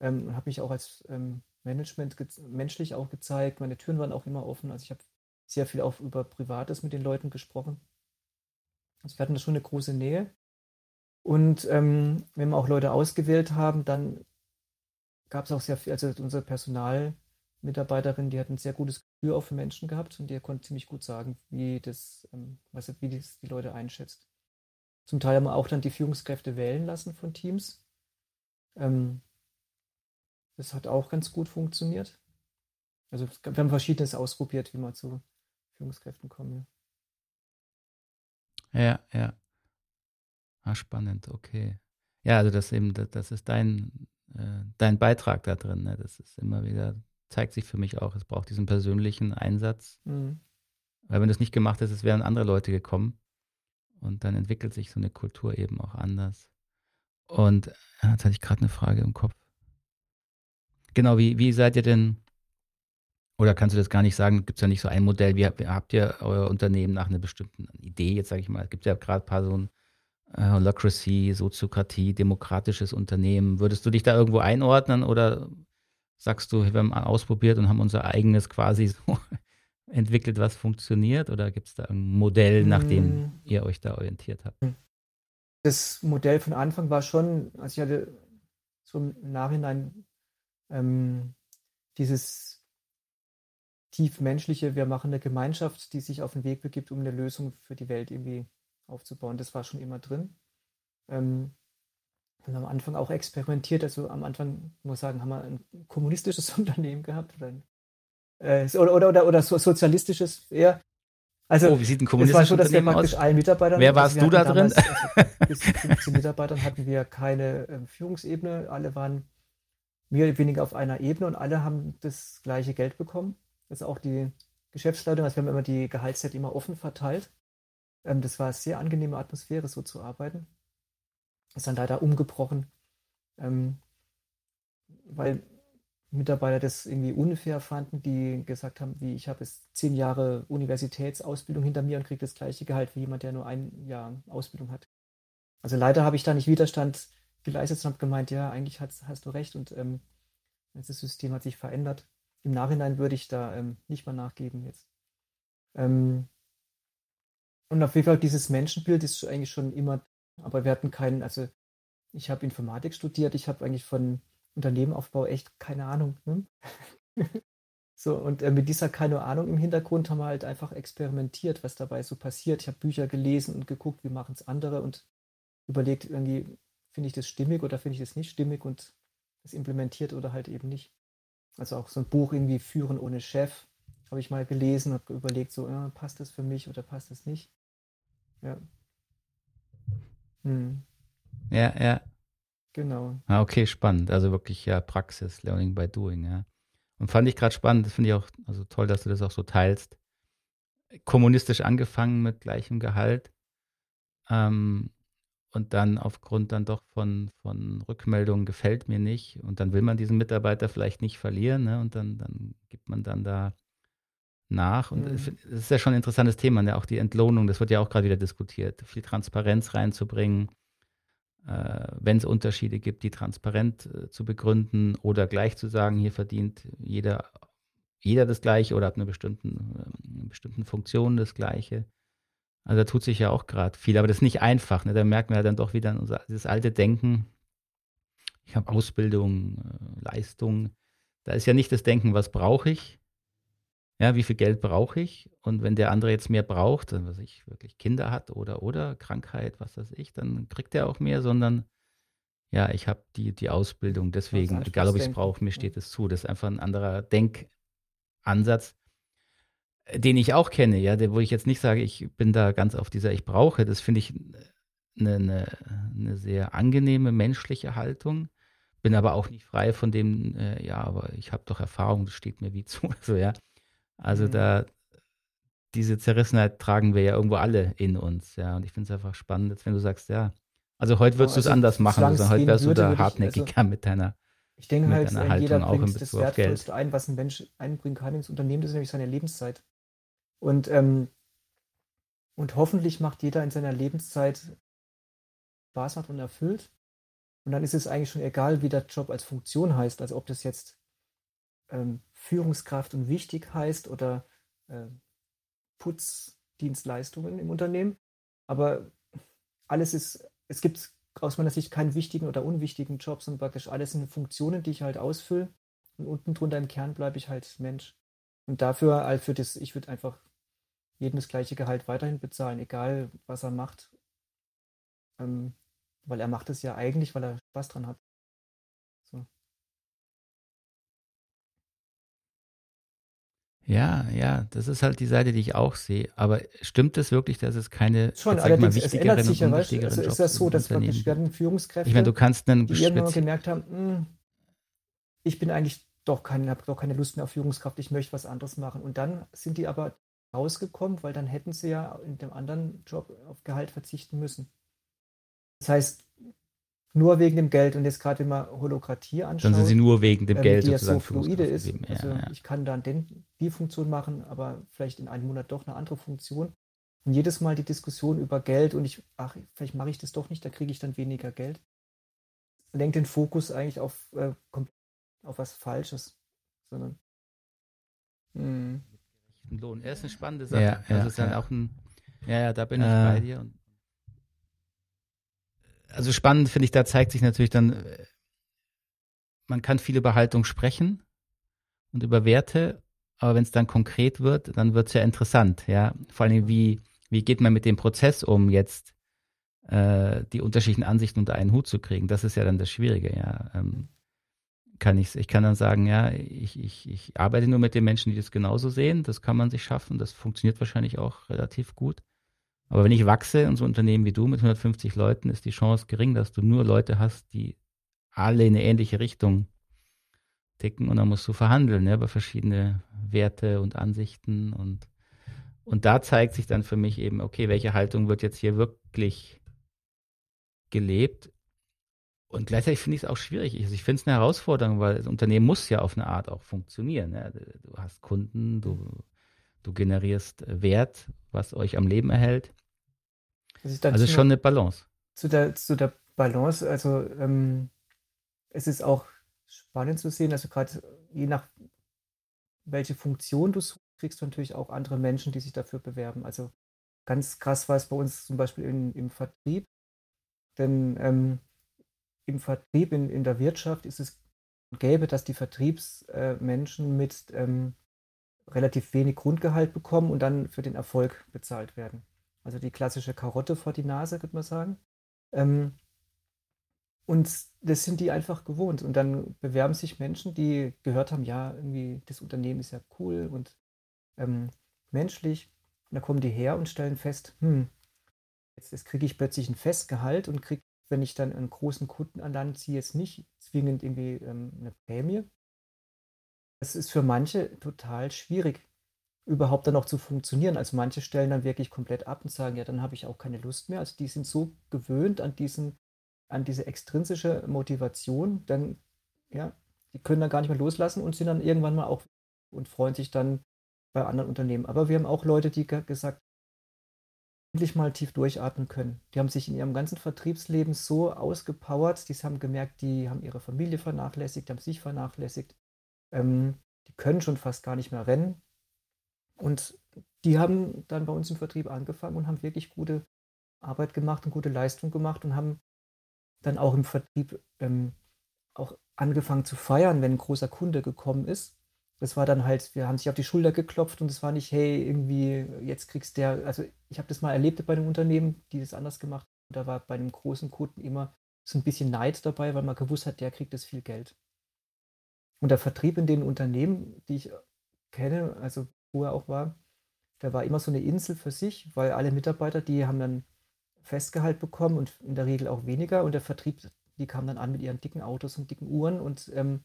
ähm, habe mich auch als ähm, Management menschlich auch gezeigt. Meine Türen waren auch immer offen. Also ich habe sehr viel auch über Privates mit den Leuten gesprochen. Also wir hatten da schon eine große Nähe. Und ähm, wenn wir auch Leute ausgewählt haben, dann gab es auch sehr viel, also unsere Personalmitarbeiterin, die hat ein sehr gutes Gefühl für Menschen gehabt und die konnte ziemlich gut sagen, wie das, ähm, was, wie das die Leute einschätzt. Zum Teil haben wir auch dann die Führungskräfte wählen lassen von Teams. Ähm, das hat auch ganz gut funktioniert. Also wir haben verschiedenes ausprobiert, wie man zu Führungskräften kommen. Ja, ja. Ah, spannend, okay. Ja, also das eben, das, das ist dein, äh, dein Beitrag da drin. Ne? Das ist immer wieder, zeigt sich für mich auch, es braucht diesen persönlichen Einsatz. Mhm. Weil wenn du es nicht gemacht hättest, es wären andere Leute gekommen. Und dann entwickelt sich so eine Kultur eben auch anders. Und ja, jetzt hatte ich gerade eine Frage im Kopf. Genau, wie, wie seid ihr denn, oder kannst du das gar nicht sagen, gibt es ja nicht so ein Modell, wie habt ihr euer Unternehmen nach einer bestimmten Idee, jetzt sage ich mal, es gibt ja gerade ein paar so ein äh, Holacracy, Soziokratie, demokratisches Unternehmen. Würdest du dich da irgendwo einordnen oder sagst du, wir haben ausprobiert und haben unser eigenes quasi so entwickelt, was funktioniert? Oder gibt es da ein Modell, nach dem hm. ihr euch da orientiert habt? Das Modell von Anfang war schon, also ich hatte so im Nachhinein ähm, dieses tief menschliche, wir machen eine Gemeinschaft, die sich auf den Weg begibt, um eine Lösung für die Welt irgendwie aufzubauen. Das war schon immer drin. Ähm, und am Anfang auch experimentiert. Also am Anfang, muss ich sagen, haben wir ein kommunistisches Unternehmen gehabt oder, ein, äh, oder, oder, oder, oder so, sozialistisches eher. Also, oh, wie sieht ein kommunistisches so, dass wir praktisch aus? allen Mitarbeitern. Wer warst du da drin? Damals, also bis zu 15 Mitarbeitern hatten wir keine äh, Führungsebene. Alle waren mehr oder weniger auf einer Ebene und alle haben das gleiche Geld bekommen. Das ist auch die Geschäftsleitung. Also wir haben immer die Gehaltszeit immer offen verteilt. Ähm, das war eine sehr angenehme Atmosphäre, so zu arbeiten. Ist dann leider umgebrochen, ähm, weil Mitarbeiter das irgendwie unfair fanden, die gesagt haben, wie ich habe jetzt zehn Jahre Universitätsausbildung hinter mir und kriege das gleiche Gehalt wie jemand, der nur ein Jahr Ausbildung hat. Also leider habe ich da nicht Widerstand geleistet und habe gemeint, ja, eigentlich hast, hast du recht und ähm, das System hat sich verändert. Im Nachhinein würde ich da ähm, nicht mal nachgeben jetzt. Ähm, und auf jeden Fall dieses Menschenbild ist eigentlich schon immer, aber wir hatten keinen, also ich habe Informatik studiert, ich habe eigentlich von Unternehmenaufbau echt keine Ahnung. Ne? so, und äh, mit dieser keine Ahnung im Hintergrund haben wir halt einfach experimentiert, was dabei so passiert. Ich habe Bücher gelesen und geguckt, wie machen es andere und überlegt, irgendwie, finde ich das stimmig oder finde ich das nicht stimmig und das implementiert oder halt eben nicht. Also auch so ein Buch irgendwie Führen ohne Chef habe ich mal gelesen und überlegt, so, ja, passt das für mich oder passt das nicht? Ja. Hm. Ja, ja. Genau. Ah, okay, spannend. Also wirklich ja Praxis, Learning by Doing, ja. Und fand ich gerade spannend, das finde ich auch also toll, dass du das auch so teilst. Kommunistisch angefangen mit gleichem Gehalt. Ähm, und dann aufgrund dann doch von, von Rückmeldungen gefällt mir nicht. Und dann will man diesen Mitarbeiter vielleicht nicht verlieren, ne? Und dann, dann gibt man dann da nach. Und mhm. das ist ja schon ein interessantes Thema, ne? auch die Entlohnung, das wird ja auch gerade wieder diskutiert, viel Transparenz reinzubringen äh, wenn es Unterschiede gibt, die transparent äh, zu begründen oder gleich zu sagen, hier verdient jeder, jeder das Gleiche oder hat eine, bestimmten, äh, eine bestimmten Funktion das Gleiche. Also da tut sich ja auch gerade viel, aber das ist nicht einfach. Ne? Da merken wir dann doch wieder unser, dieses alte Denken. Ich habe Ausbildung, äh, Leistung. Da ist ja nicht das Denken, was brauche ich, ja, wie viel Geld brauche ich? Und wenn der andere jetzt mehr braucht, was ich wirklich Kinder hat oder oder Krankheit, was weiß ich, dann kriegt er auch mehr, sondern ja, ich habe die, die Ausbildung, deswegen, egal ob ich es brauche, mir steht es zu. Das ist einfach ein anderer Denkansatz, den ich auch kenne, ja, wo ich jetzt nicht sage, ich bin da ganz auf dieser Ich brauche, das finde ich eine, eine, eine, sehr angenehme menschliche Haltung, bin aber auch nicht frei von dem, äh, ja, aber ich habe doch Erfahrung, das steht mir wie zu. Also ja, also mhm. da, diese Zerrissenheit tragen wir ja irgendwo alle in uns, ja. Und ich finde es einfach spannend, wenn du sagst, ja, also heute würdest also, du es anders machen, also heute wärst du da hartnäckiger ich, also, mit deiner Ich denke mit halt, deiner Haltung jeder auch in Bezug das Wertvollste ein, was ein Mensch einbringen kann ins Unternehmen, das ist nämlich seine Lebenszeit. Und, ähm, und hoffentlich macht jeder in seiner Lebenszeit Spaß hat und erfüllt. Und dann ist es eigentlich schon egal, wie der Job als Funktion heißt. Also ob das jetzt ähm, Führungskraft und wichtig heißt oder äh, Putzdienstleistungen im Unternehmen. Aber alles ist, es gibt aus meiner Sicht keinen wichtigen oder unwichtigen Job, sondern praktisch alles sind Funktionen, die ich halt ausfülle. Und unten drunter im Kern bleibe ich halt Mensch. Und dafür, für das, ich würde einfach jedem das gleiche Gehalt weiterhin bezahlen, egal was er macht. Ähm, weil er macht es ja eigentlich, weil er Spaß dran hat. Ja, ja, das ist halt die Seite, die ich auch sehe. Aber stimmt es wirklich, dass es keine Schon, jetzt, mal, wichtigeren und unwichtigeren also Jobs ist das so, dass praktisch werden Führungskräfte, ich meine, du kannst einen die irgendwann gemerkt haben, hm, ich bin eigentlich doch keine, habe doch keine Lust mehr auf Führungskraft, ich möchte was anderes machen. Und dann sind die aber rausgekommen, weil dann hätten sie ja in dem anderen Job auf Gehalt verzichten müssen. Das heißt, nur wegen dem Geld und jetzt gerade immer Holokratie anschauen. Dann sind sie nur wegen dem ähm, Geld die sozusagen so fluide ist. Ja, also ja. ich kann dann den, die Funktion machen, aber vielleicht in einem Monat doch eine andere Funktion. Und jedes Mal die Diskussion über Geld und ich, ach, vielleicht mache ich das doch nicht, da kriege ich dann weniger Geld. Lenkt den Fokus eigentlich auf, äh, auf was Falsches, sondern mh. Lohn. Er ist eine spannende Sache. Ja, ja, also ist dann auch ein, ja, ja, da bin ich äh, bei dir. Also spannend finde ich, da zeigt sich natürlich dann, äh, man kann viel über Haltung sprechen und über Werte, aber wenn es dann konkret wird, dann wird es ja interessant, ja. Vor allem, wie, wie geht man mit dem Prozess um, jetzt äh, die unterschiedlichen Ansichten unter einen Hut zu kriegen? Das ist ja dann das Schwierige, ja. Ähm, kann ich, ich kann dann sagen, ja, ich, ich, ich arbeite nur mit den Menschen, die das genauso sehen. Das kann man sich schaffen. Das funktioniert wahrscheinlich auch relativ gut. Aber wenn ich wachse und so ein Unternehmen wie du mit 150 Leuten, ist die Chance gering, dass du nur Leute hast, die alle in eine ähnliche Richtung ticken und dann musst du verhandeln ja, über verschiedene Werte und Ansichten und und da zeigt sich dann für mich eben, okay, welche Haltung wird jetzt hier wirklich gelebt Und gleichzeitig finde ich es auch schwierig. Ich, also ich finde es eine Herausforderung, weil das Unternehmen muss ja auf eine Art auch funktionieren. Ja. Du hast Kunden, du, du generierst Wert, was euch am Leben erhält. Also schon eine Balance. Zu der, zu der Balance, also ähm, es ist auch spannend zu sehen, also gerade je nach welche Funktion du suchst, kriegst du natürlich auch andere Menschen, die sich dafür bewerben. Also ganz krass war es bei uns zum Beispiel in, im Vertrieb, denn ähm, im Vertrieb, in, in der Wirtschaft ist es gäbe, dass die Vertriebsmenschen mit ähm, relativ wenig Grundgehalt bekommen und dann für den Erfolg bezahlt werden. Also die klassische Karotte vor die Nase, könnte man sagen. Ähm, und das sind die einfach gewohnt. Und dann bewerben sich Menschen, die gehört haben, ja, irgendwie, das Unternehmen ist ja cool und ähm, menschlich. Und dann kommen die her und stellen fest, hm, jetzt, jetzt kriege ich plötzlich ein Festgehalt und kriege, wenn ich dann einen großen Kunden an Land ziehe, jetzt nicht zwingend irgendwie ähm, eine Prämie. Das ist für manche total schwierig, überhaupt dann noch zu funktionieren. Also manche stellen dann wirklich komplett ab und sagen, ja, dann habe ich auch keine Lust mehr. Also die sind so gewöhnt an diesen an diese extrinsische Motivation, dann, ja, die können dann gar nicht mehr loslassen und sind dann irgendwann mal auch und freuen sich dann bei anderen Unternehmen. Aber wir haben auch Leute, die gesagt, endlich mal tief durchatmen können. Die haben sich in ihrem ganzen Vertriebsleben so ausgepowert, die haben gemerkt, die haben ihre Familie vernachlässigt, haben sich vernachlässigt, ähm, die können schon fast gar nicht mehr rennen. Und die haben dann bei uns im Vertrieb angefangen und haben wirklich gute Arbeit gemacht und gute Leistung gemacht und haben dann auch im Vertrieb ähm, auch angefangen zu feiern, wenn ein großer Kunde gekommen ist. Das war dann halt, wir haben sich auf die Schulter geklopft und es war nicht, hey, irgendwie, jetzt kriegst der, also ich habe das mal erlebt bei einem Unternehmen, die das anders gemacht haben. Da war bei einem großen Kunden immer so ein bisschen Neid dabei, weil man gewusst hat, der kriegt das viel Geld. Und der Vertrieb in den Unternehmen, die ich kenne, also wo er auch war, da war immer so eine Insel für sich, weil alle Mitarbeiter, die haben dann Festgehalt bekommen und in der Regel auch weniger. Und der Vertrieb, die kamen dann an mit ihren dicken Autos und dicken Uhren und ähm,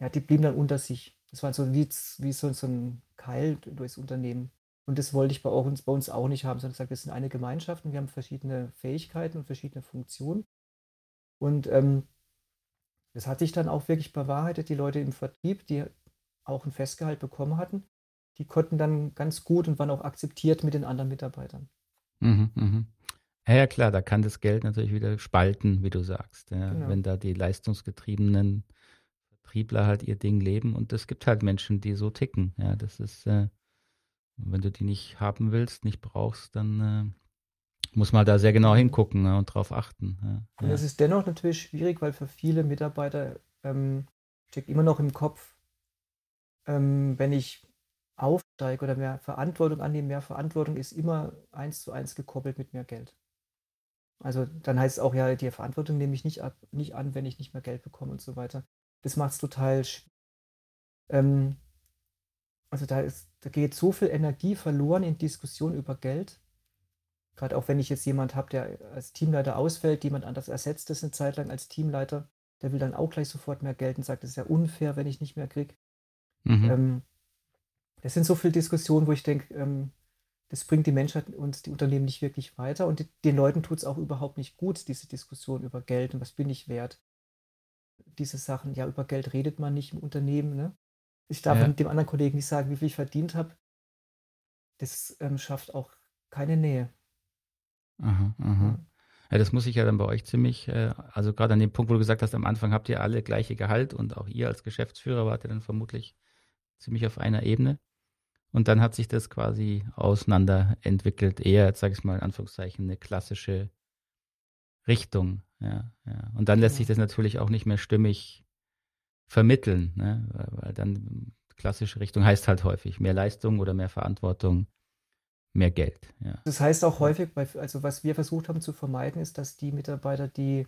ja, die blieben dann unter sich. Das war so wie, wie so, so ein Keil durchs Unternehmen. Und das wollte ich bei uns, bei uns auch nicht haben, sondern gesagt, wir sind eine Gemeinschaft und wir haben verschiedene Fähigkeiten und verschiedene Funktionen. Und ähm, das hat sich dann auch wirklich bewahrheitet. Die Leute im Vertrieb, die auch ein Festgehalt bekommen hatten, die konnten dann ganz gut und waren auch akzeptiert mit den anderen Mitarbeitern. Mhm, mhm. Ja, ja, klar, da kann das Geld natürlich wieder spalten, wie du sagst. Ja, genau. Wenn da die leistungsgetriebenen Vertriebler halt ihr Ding leben und es gibt halt Menschen, die so ticken. Ja, das ist, äh, wenn du die nicht haben willst, nicht brauchst, dann äh, muss man da sehr genau hingucken ja, und drauf achten. Ja, und das ist dennoch natürlich schwierig, weil für viele Mitarbeiter ähm, steckt immer noch im Kopf, ähm, wenn ich aufsteige oder mehr Verantwortung annehme, mehr Verantwortung ist immer eins zu eins gekoppelt mit mehr Geld. Also dann heißt es auch, ja, die Verantwortung nehme ich nicht, ab, nicht an, wenn ich nicht mehr Geld bekomme und so weiter. Das macht es total ähm, also da, ist, da geht so viel Energie verloren in Diskussionen über Geld. Gerade auch wenn ich jetzt jemand habe, der als Teamleiter ausfällt, jemand anders ersetzt ist eine Zeit lang als Teamleiter, der will dann auch gleich sofort mehr Geld und sagt, das ist ja unfair, wenn ich nicht mehr kriege. Mhm. Ähm, das sind so viele Diskussionen, wo ich denke, ähm, das bringt die Menschheit und die Unternehmen nicht wirklich weiter und die, den Leuten tut es auch überhaupt nicht gut, diese Diskussion über Geld und was bin ich wert. Diese Sachen, ja, über Geld redet man nicht im Unternehmen. Ne? Ich darf ja. dem anderen Kollegen nicht sagen, wie viel ich verdient habe. Das ähm, schafft auch keine Nähe. Aha, aha. Ja. Das muss ich ja dann bei euch ziemlich, äh, also gerade an dem Punkt, wo du gesagt hast, am Anfang habt ihr alle gleiche Gehalt und auch ihr als Geschäftsführer wart ihr dann vermutlich ziemlich auf einer Ebene. Und dann hat sich das quasi auseinander entwickelt, eher, sag ich mal, in Anführungszeichen, eine klassische Richtung. Ja, ja. Und dann lässt sich das natürlich auch nicht mehr stimmig vermitteln, ne? weil, weil dann klassische Richtung heißt halt häufig mehr Leistung oder mehr Verantwortung, mehr Geld. Ja. Das heißt auch häufig, also was wir versucht haben zu vermeiden, ist, dass die Mitarbeiter, die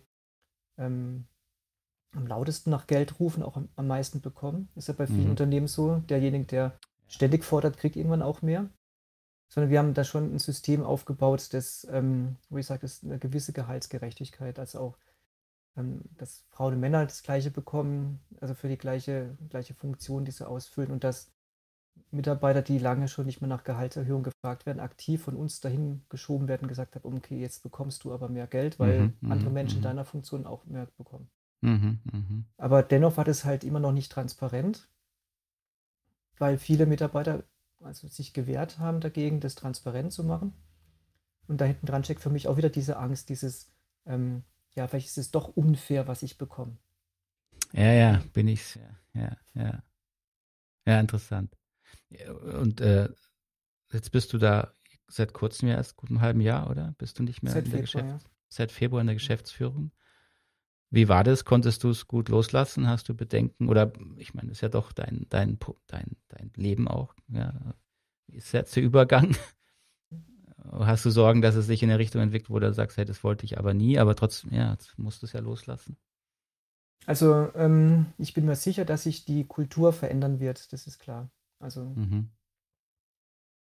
ähm, am lautesten nach Geld rufen, auch am, am meisten bekommen. Ist ja bei vielen mhm. Unternehmen so. Derjenige, der ständig fordert, kriegt irgendwann auch mehr. Sondern wir haben da schon ein System aufgebaut, das, ähm, wo ich sage, das ist eine gewisse Gehaltsgerechtigkeit, also auch, ähm, dass Frauen und Männer das Gleiche bekommen, also für die gleiche, gleiche Funktion, die sie ausfüllen und dass Mitarbeiter, die lange schon nicht mehr nach Gehaltserhöhung gefragt werden, aktiv von uns dahin geschoben werden, gesagt haben, okay, jetzt bekommst du aber mehr Geld, weil mhm, andere Menschen in deiner Funktion auch mehr bekommen. Mhm, mh. Aber dennoch war das halt immer noch nicht transparent, weil viele Mitarbeiter also sich gewehrt haben dagegen, das transparent zu machen. Und da hinten dran steckt für mich auch wieder diese Angst, dieses, ähm, ja, vielleicht ist es doch unfair, was ich bekomme. Ja, ja, bin ich, ja, ja. Ja, interessant. Und äh, jetzt bist du da seit kurzem ja erst gut einem halben Jahr, oder? Bist du nicht mehr seit in der Februar, Geschäfts ja. seit Februar in der Geschäftsführung? Wie war das? Konntest du es gut loslassen? Hast du Bedenken? Oder ich meine, das ist ja doch dein, dein, dein, dein Leben auch. Ja. Wie ist jetzt der Übergang? Hast du Sorgen, dass es sich in eine Richtung entwickelt, wo du sagst, hey, das wollte ich aber nie, aber trotzdem, ja, musst du es ja loslassen? Also ähm, ich bin mir sicher, dass sich die Kultur verändern wird, das ist klar. Also mhm.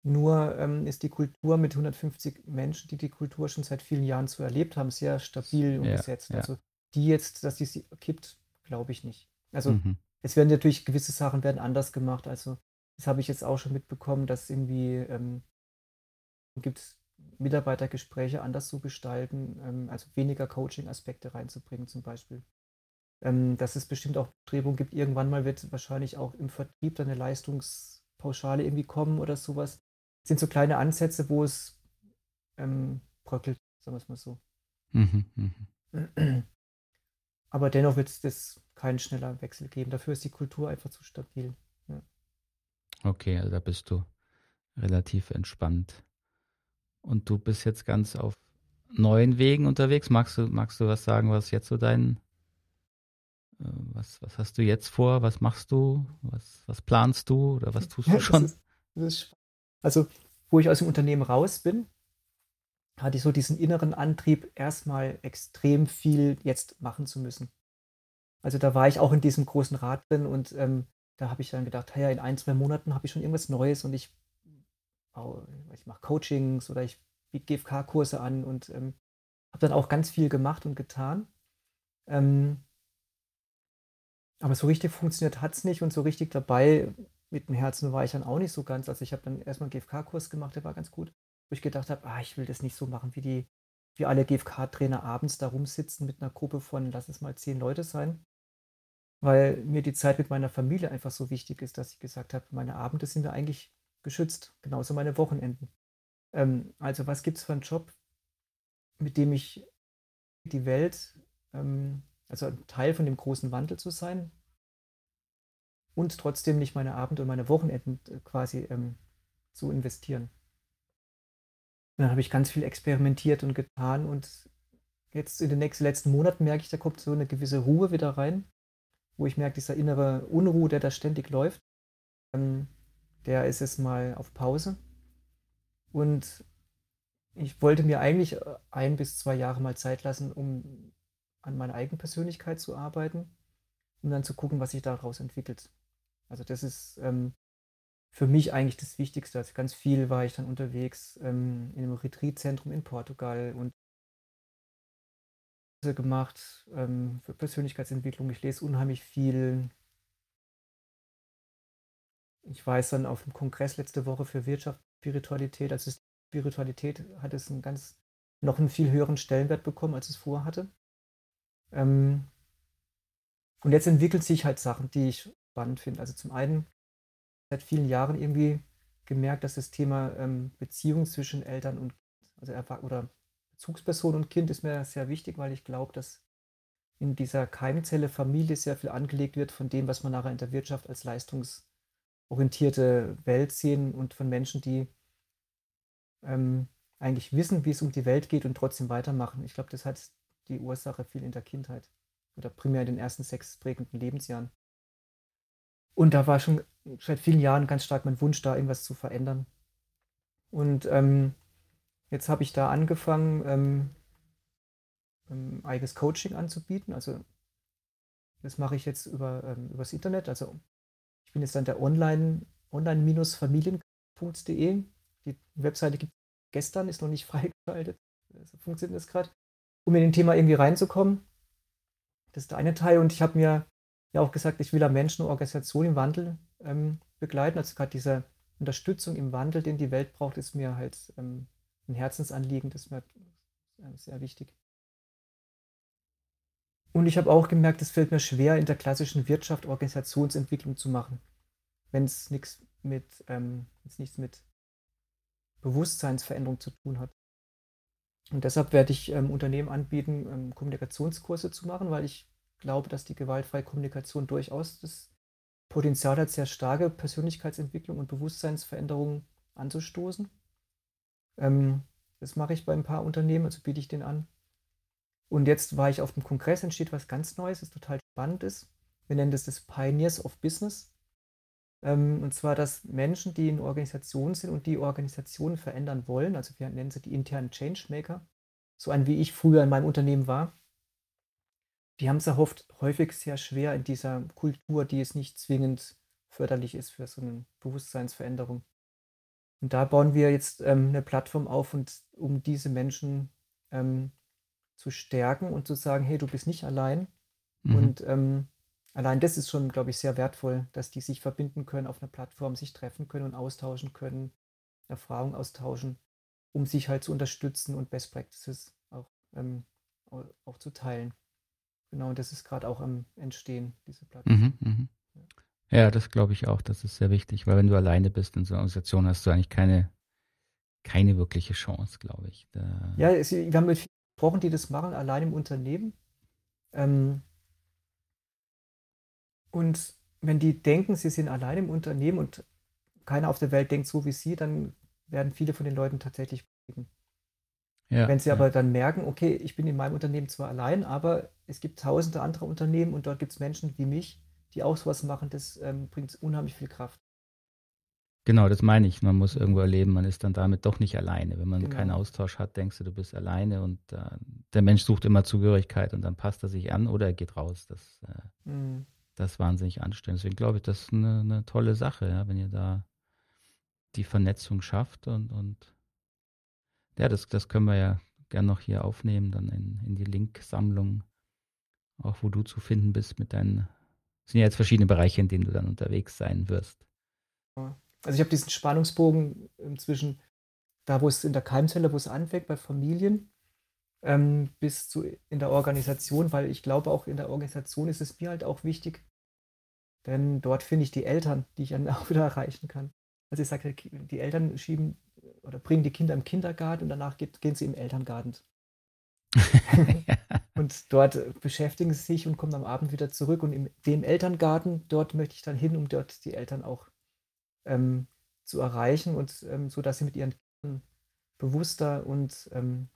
nur ähm, ist die Kultur mit 150 Menschen, die die Kultur schon seit vielen Jahren so erlebt haben, sehr stabil umgesetzt. Ja, ja. Also die jetzt, dass die sie kippt, glaube ich nicht. Also mhm. es werden natürlich gewisse Sachen werden anders gemacht. Also das habe ich jetzt auch schon mitbekommen, dass irgendwie ähm, gibt es Mitarbeitergespräche anders zu gestalten, ähm, also weniger Coaching-Aspekte reinzubringen zum Beispiel. Ähm, dass es bestimmt auch Bestrebungen gibt, irgendwann mal wird wahrscheinlich auch im Vertrieb dann eine Leistungspauschale irgendwie kommen oder sowas. Das sind so kleine Ansätze, wo es ähm, bröckelt, sagen wir es mal so. Mhm, mh. Aber dennoch wird es das keinen schneller Wechsel geben. Dafür ist die Kultur einfach zu stabil. Ja. Okay, also da bist du relativ entspannt. Und du bist jetzt ganz auf neuen Wegen unterwegs. Magst du, magst du was sagen, was jetzt so dein, äh, was, was hast du jetzt vor? Was machst du? Was, was planst du oder was tust du schon? Das ist, das ist also, wo ich aus dem Unternehmen raus bin, hatte ich so diesen inneren Antrieb, erstmal extrem viel jetzt machen zu müssen. Also da war ich auch in diesem großen Rad drin und ähm, da habe ich dann gedacht, ja, in ein, zwei Monaten habe ich schon irgendwas Neues und ich, ich mache Coachings oder ich biete GFK-Kurse an und ähm, habe dann auch ganz viel gemacht und getan. Ähm, aber so richtig funktioniert hat es nicht und so richtig dabei mit dem Herzen war ich dann auch nicht so ganz. Also ich habe dann erstmal einen GFK-Kurs gemacht, der war ganz gut wo ich gedacht habe, ah, ich will das nicht so machen, wie die, wie alle GFK-Trainer abends da rumsitzen mit einer Gruppe von, lass es mal zehn Leute sein. Weil mir die Zeit mit meiner Familie einfach so wichtig ist, dass ich gesagt habe, meine Abende sind da eigentlich geschützt, genauso meine Wochenenden. Ähm, also was gibt es für einen Job, mit dem ich die Welt, ähm, also ein Teil von dem großen Wandel zu sein und trotzdem nicht meine Abende und meine Wochenenden äh, quasi ähm, zu investieren dann habe ich ganz viel experimentiert und getan und jetzt in den nächsten letzten Monaten merke ich, da kommt so eine gewisse Ruhe wieder rein, wo ich merke, dieser innere Unruhe, der da ständig läuft, ähm, der ist jetzt mal auf Pause. Und ich wollte mir eigentlich äh, ein bis zwei Jahre mal Zeit lassen, um an meiner eigenen Persönlichkeit zu arbeiten und dann zu gucken, was sich daraus entwickelt. Also das ist ähm, für mich eigentlich das Wichtigste. Also ganz viel war ich dann unterwegs ähm, in einem Retreatzentrum in Portugal und gemacht ähm, für Persönlichkeitsentwicklung. Ich lese unheimlich viel. Ich weiß dann auf dem Kongress letzte Woche für Wirtschaft, Spiritualität, also Spiritualität hat es einen ganz, noch einen viel höheren Stellenwert bekommen, als es vorher hatte. Ähm, und jetzt entwickeln sich halt Sachen, die ich spannend finde. Also zum einen seit vielen Jahren irgendwie gemerkt, dass das Thema ähm, Beziehung zwischen Eltern und also oder Bezugsperson und Kind ist mir sehr wichtig, weil ich glaube, dass in dieser Keimzelle Familie sehr viel angelegt wird von dem, was man nachher in der Wirtschaft als leistungsorientierte Welt sehen und von Menschen, die ähm, eigentlich wissen, wie es um die Welt geht und trotzdem weitermachen. Ich glaube, das hat die Ursache viel in der Kindheit oder primär in den ersten sechs prägenden Lebensjahren. Und da war schon seit vielen Jahren ganz stark mein Wunsch da, irgendwas zu verändern. Und ähm, jetzt habe ich da angefangen, ähm, ähm, eigenes Coaching anzubieten. Also das mache ich jetzt über ähm, übers Internet. Also ich bin jetzt dann der online online-familien.de. Die Webseite gibt gestern, ist noch nicht freigeschaltet. Also funktioniert das gerade, um in den Thema irgendwie reinzukommen. Das ist der eine Teil. Und ich habe mir ja auch gesagt, ich will am Menschen und Organisation im Wandel ähm, begleiten. Also gerade diese Unterstützung im Wandel, den die Welt braucht, ist mir halt ähm, ein Herzensanliegen, das ist mir äh, sehr wichtig. Und ich habe auch gemerkt, es fällt mir schwer, in der klassischen Wirtschaft Organisationsentwicklung zu machen, wenn es nichts mit, ähm, mit Bewusstseinsveränderung zu tun hat. Und deshalb werde ich ähm, Unternehmen anbieten, ähm, Kommunikationskurse zu machen, weil ich glaube, dass die gewaltfreie Kommunikation durchaus das Potenzial hat, sehr starke Persönlichkeitsentwicklung und Bewusstseinsveränderungen anzustoßen. Ähm, das mache ich bei ein paar Unternehmen, also biete ich den an. Und jetzt war ich auf dem Kongress, entsteht was ganz Neues, das total spannend ist. Wir nennen das das Pioneers of Business. Ähm, und zwar, dass Menschen, die in Organisationen sind und die Organisationen verändern wollen, also wir nennen sie die internen Changemaker, so ein wie ich früher in meinem Unternehmen war, die haben es ja oft, häufig sehr schwer in dieser Kultur, die es nicht zwingend förderlich ist für so eine Bewusstseinsveränderung. Und da bauen wir jetzt ähm, eine Plattform auf, und, um diese Menschen ähm, zu stärken und zu sagen, hey, du bist nicht allein. Mhm. Und ähm, allein das ist schon, glaube ich, sehr wertvoll, dass die sich verbinden können auf einer Plattform, sich treffen können und austauschen können, Erfahrungen austauschen, um sich halt zu unterstützen und Best Practices auch, ähm, auch zu teilen. Genau, und das ist gerade auch am Entstehen, diese Plattform. Mhm, mh. Ja, das glaube ich auch. Das ist sehr wichtig, weil wenn du alleine bist in so einer Organisation, hast du eigentlich keine, keine wirkliche Chance, glaube ich. Da ja, es, wir haben mit vielen gesprochen, die das machen, allein im Unternehmen. Ähm, und wenn die denken, sie sind allein im Unternehmen und keiner auf der Welt denkt so wie sie, dann werden viele von den Leuten tatsächlich bleiben. Ja, Wenn sie ja. aber dann merken, okay, ich bin in meinem Unternehmen zwar allein, aber es gibt tausende andere Unternehmen und dort gibt es Menschen wie mich, die auch sowas machen, das ähm, bringt unheimlich viel Kraft. Genau, das meine ich. Man muss irgendwo erleben, man ist dann damit doch nicht alleine. Wenn man genau. keinen Austausch hat, denkst du, du bist alleine und äh, der Mensch sucht immer Zugehörigkeit und dann passt er sich an oder er geht raus. Das, äh, mhm. das ist wahnsinnig anstrengend. Deswegen glaube ich, das ist eine, eine tolle Sache, ja, wenn ihr da die Vernetzung schafft und, und ja, das, das können wir ja gerne noch hier aufnehmen, dann in, in die Link-Sammlung, auch wo du zu finden bist mit deinen, es sind ja jetzt verschiedene Bereiche, in denen du dann unterwegs sein wirst. Also ich habe diesen Spannungsbogen zwischen da, wo es in der Keimzelle, wo es anfängt, bei Familien, ähm, bis zu in der Organisation, weil ich glaube, auch in der Organisation ist es mir halt auch wichtig, denn dort finde ich die Eltern, die ich dann auch wieder erreichen kann. Also ich sage, die Eltern schieben oder bringen die Kinder im Kindergarten und danach geht, gehen sie im Elterngarten. und dort beschäftigen sie sich und kommen am Abend wieder zurück. Und in dem Elterngarten, dort möchte ich dann hin, um dort die Eltern auch ähm, zu erreichen und ähm, so, dass sie mit ihren Kindern bewusster und ähm,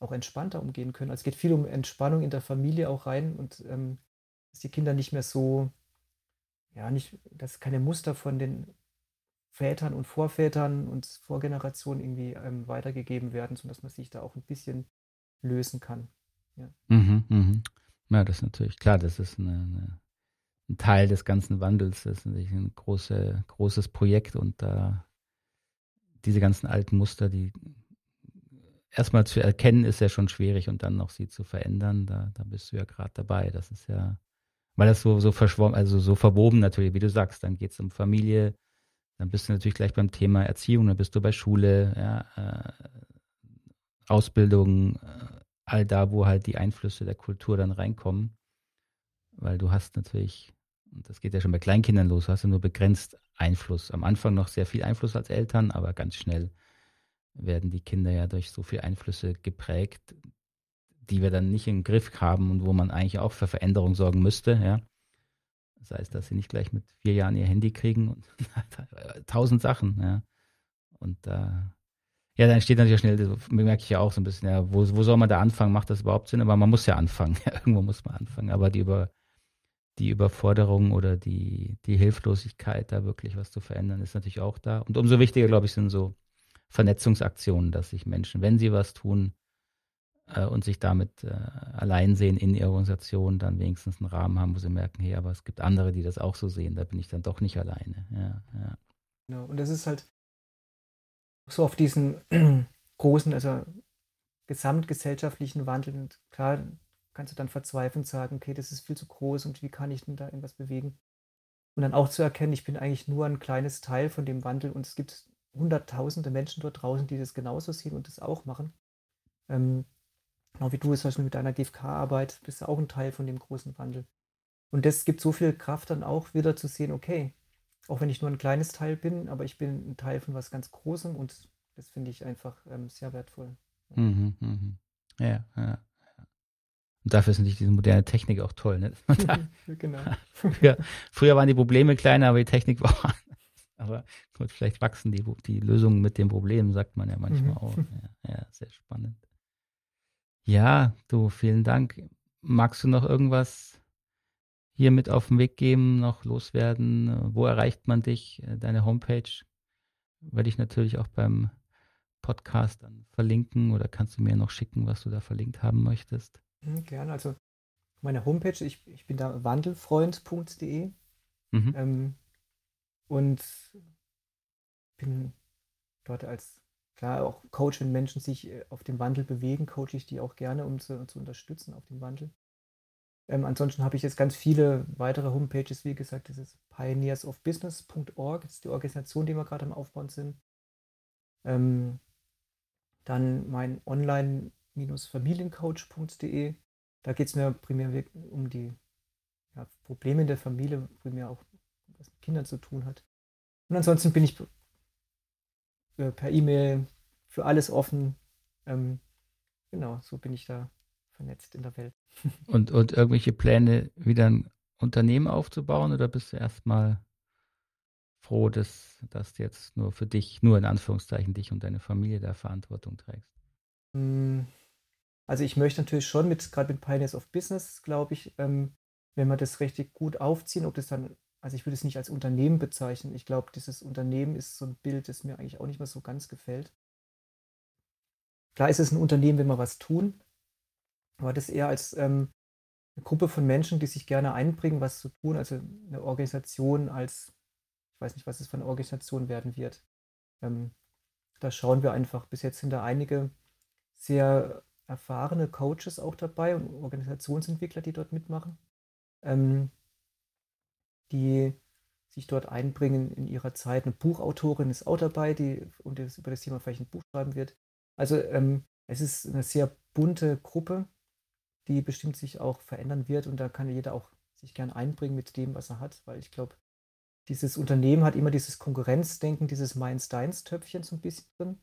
auch entspannter umgehen können. Also es geht viel um Entspannung in der Familie auch rein und ähm, dass die Kinder nicht mehr so, ja, nicht, dass keine Muster von den Vätern und Vorvätern und Vorgenerationen irgendwie ähm, weitergegeben werden, sodass man sich da auch ein bisschen lösen kann. Ja, mhm, mhm. ja das ist natürlich klar, das ist eine, eine, ein Teil des ganzen Wandels, das ist ein große, großes Projekt und da diese ganzen alten Muster, die erstmal zu erkennen, ist ja schon schwierig und dann noch sie zu verändern, da, da bist du ja gerade dabei. Das ist ja, weil das so, so verschwommen, also so verwoben natürlich, wie du sagst, dann geht es um Familie, dann bist du natürlich gleich beim Thema Erziehung, dann bist du bei Schule, ja, äh, Ausbildung, äh, all da, wo halt die Einflüsse der Kultur dann reinkommen. Weil du hast natürlich, und das geht ja schon bei Kleinkindern los, hast du nur begrenzt Einfluss. Am Anfang noch sehr viel Einfluss als Eltern, aber ganz schnell werden die Kinder ja durch so viele Einflüsse geprägt, die wir dann nicht im Griff haben und wo man eigentlich auch für Veränderung sorgen müsste, ja. Das heißt, dass sie nicht gleich mit vier Jahren ihr Handy kriegen und tausend Sachen, ja. Und äh, ja, dann steht natürlich schnell, das merke ich ja auch so ein bisschen, ja, wo, wo soll man da anfangen? Macht das überhaupt Sinn? Aber man muss ja anfangen. Irgendwo muss man anfangen. Aber die über die Überforderung oder die, die Hilflosigkeit, da wirklich was zu verändern, ist natürlich auch da. Und umso wichtiger, glaube ich, sind so Vernetzungsaktionen, dass sich Menschen, wenn sie was tun, äh, und sich damit äh, allein sehen in ihrer Organisation, dann wenigstens einen Rahmen haben, wo sie merken, hey, aber es gibt andere, die das auch so sehen, da bin ich dann doch nicht alleine. Ja, ja. Genau, und das ist halt so auf diesen großen, also gesamtgesellschaftlichen Wandel. Und klar, kannst du dann verzweifelnd sagen, okay, das ist viel zu groß und wie kann ich denn da irgendwas bewegen? Und dann auch zu erkennen, ich bin eigentlich nur ein kleines Teil von dem Wandel und es gibt hunderttausende Menschen dort draußen, die das genauso sehen und das auch machen. Ähm, genau wie du es mit deiner GFK-Arbeit bist du auch ein Teil von dem großen Wandel. Und das gibt so viel Kraft dann auch wieder zu sehen, okay, auch wenn ich nur ein kleines Teil bin, aber ich bin ein Teil von was ganz Großem und das finde ich einfach ähm, sehr wertvoll. Mhm, mhm. Ja, ja. Und dafür ist natürlich diese moderne Technik auch toll. Ne? Da, genau. früher, früher, waren die Probleme kleiner, aber die Technik war anders. Aber gut, vielleicht wachsen die, die Lösungen mit den Problemen, sagt man ja manchmal mhm. auch. Ja, ja, sehr spannend. Ja, du, vielen Dank. Magst du noch irgendwas hier mit auf den Weg geben, noch loswerden? Wo erreicht man dich? Deine Homepage werde ich natürlich auch beim Podcast dann verlinken oder kannst du mir noch schicken, was du da verlinkt haben möchtest? Mhm, gerne. Also meine Homepage, ich, ich bin da wandelfreund.de mhm. ähm, und bin dort als klar auch Coach, wenn Menschen sich äh, auf dem Wandel bewegen, coache ich die auch gerne, um zu, zu unterstützen auf dem Wandel. Ähm, ansonsten habe ich jetzt ganz viele weitere Homepages, wie gesagt, das ist pioneersofbusiness.org, das ist die Organisation, die wir gerade am Aufbauen sind. Ähm, dann mein online-familiencoach.de. Da geht es mir primär um die ja, Probleme in der Familie, primär auch was mit Kindern zu tun hat. Und ansonsten bin ich äh, per E-Mail für alles offen. Ähm, genau, so bin ich da vernetzt in der Welt. Und, und irgendwelche Pläne, wieder ein Unternehmen aufzubauen oder bist du erstmal froh, dass, du jetzt nur für dich, nur in Anführungszeichen, dich und deine Familie da Verantwortung trägst? Hm, also ich möchte natürlich schon mit, gerade mit Pioneers of Business, glaube ich, ähm, wenn wir das richtig gut aufziehen, ob das dann, also ich würde es nicht als Unternehmen bezeichnen. Ich glaube, dieses Unternehmen ist so ein Bild, das mir eigentlich auch nicht mehr so ganz gefällt. Klar ist es ein Unternehmen, wenn wir was tun, aber das eher als ähm, eine Gruppe von Menschen, die sich gerne einbringen, was zu tun, also eine Organisation als weiß nicht, was es für eine Organisation werden wird. Ähm, da schauen wir einfach. Bis jetzt sind da einige sehr erfahrene Coaches auch dabei und Organisationsentwickler, die dort mitmachen, ähm, die sich dort einbringen in ihrer Zeit. Eine Buchautorin ist auch dabei, die und das, über das Thema vielleicht ein Buch schreiben wird. Also ähm, es ist eine sehr bunte Gruppe, die bestimmt sich auch verändern wird und da kann jeder auch sich gern einbringen mit dem, was er hat, weil ich glaube, dieses Unternehmen hat immer dieses Konkurrenzdenken, dieses Mainz-Deins-Töpfchen so ein bisschen drin.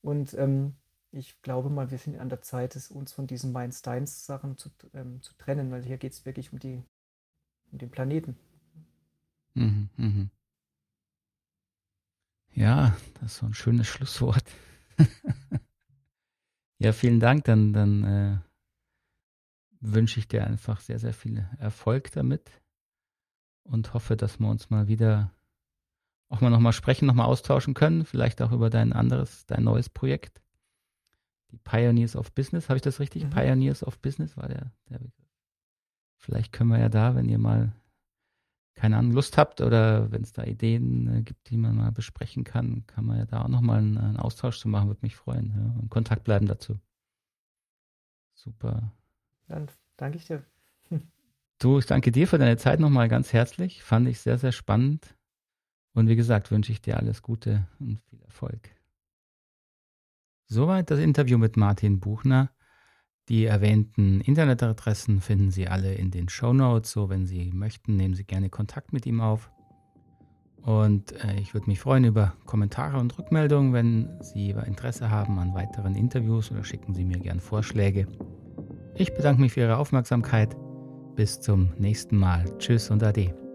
Und ähm, ich glaube mal, wir sind an der Zeit, es uns von diesen Mainz-Deins-Sachen zu, ähm, zu trennen, weil hier geht es wirklich um, die, um den Planeten. Mhm, mhm. Ja, das ist so ein schönes Schlusswort. ja, vielen Dank. Dann, dann äh, wünsche ich dir einfach sehr, sehr viel Erfolg damit und hoffe, dass wir uns mal wieder auch mal nochmal sprechen, nochmal austauschen können, vielleicht auch über dein anderes, dein neues Projekt. Die Pioneers of Business, habe ich das richtig? Mhm. Pioneers of Business war der, der Begriff. Vielleicht können wir ja da, wenn ihr mal keine Ahnung, Lust habt oder wenn es da Ideen äh, gibt, die man mal besprechen kann, kann man ja da auch nochmal einen, einen Austausch zu machen, würde mich freuen. Ja, und Kontakt bleiben dazu. Super. Dann danke ich dir. Du, ich danke dir für deine Zeit nochmal ganz herzlich. Fand ich sehr, sehr spannend. Und wie gesagt, wünsche ich dir alles Gute und viel Erfolg. Soweit das Interview mit Martin Buchner. Die erwähnten Internetadressen finden Sie alle in den Show Notes. So, wenn Sie möchten, nehmen Sie gerne Kontakt mit ihm auf. Und äh, ich würde mich freuen über Kommentare und Rückmeldungen, wenn Sie Interesse haben an weiteren Interviews oder schicken Sie mir gerne Vorschläge. Ich bedanke mich für Ihre Aufmerksamkeit. Bis zum nächsten Mal. Tschüss und Ade.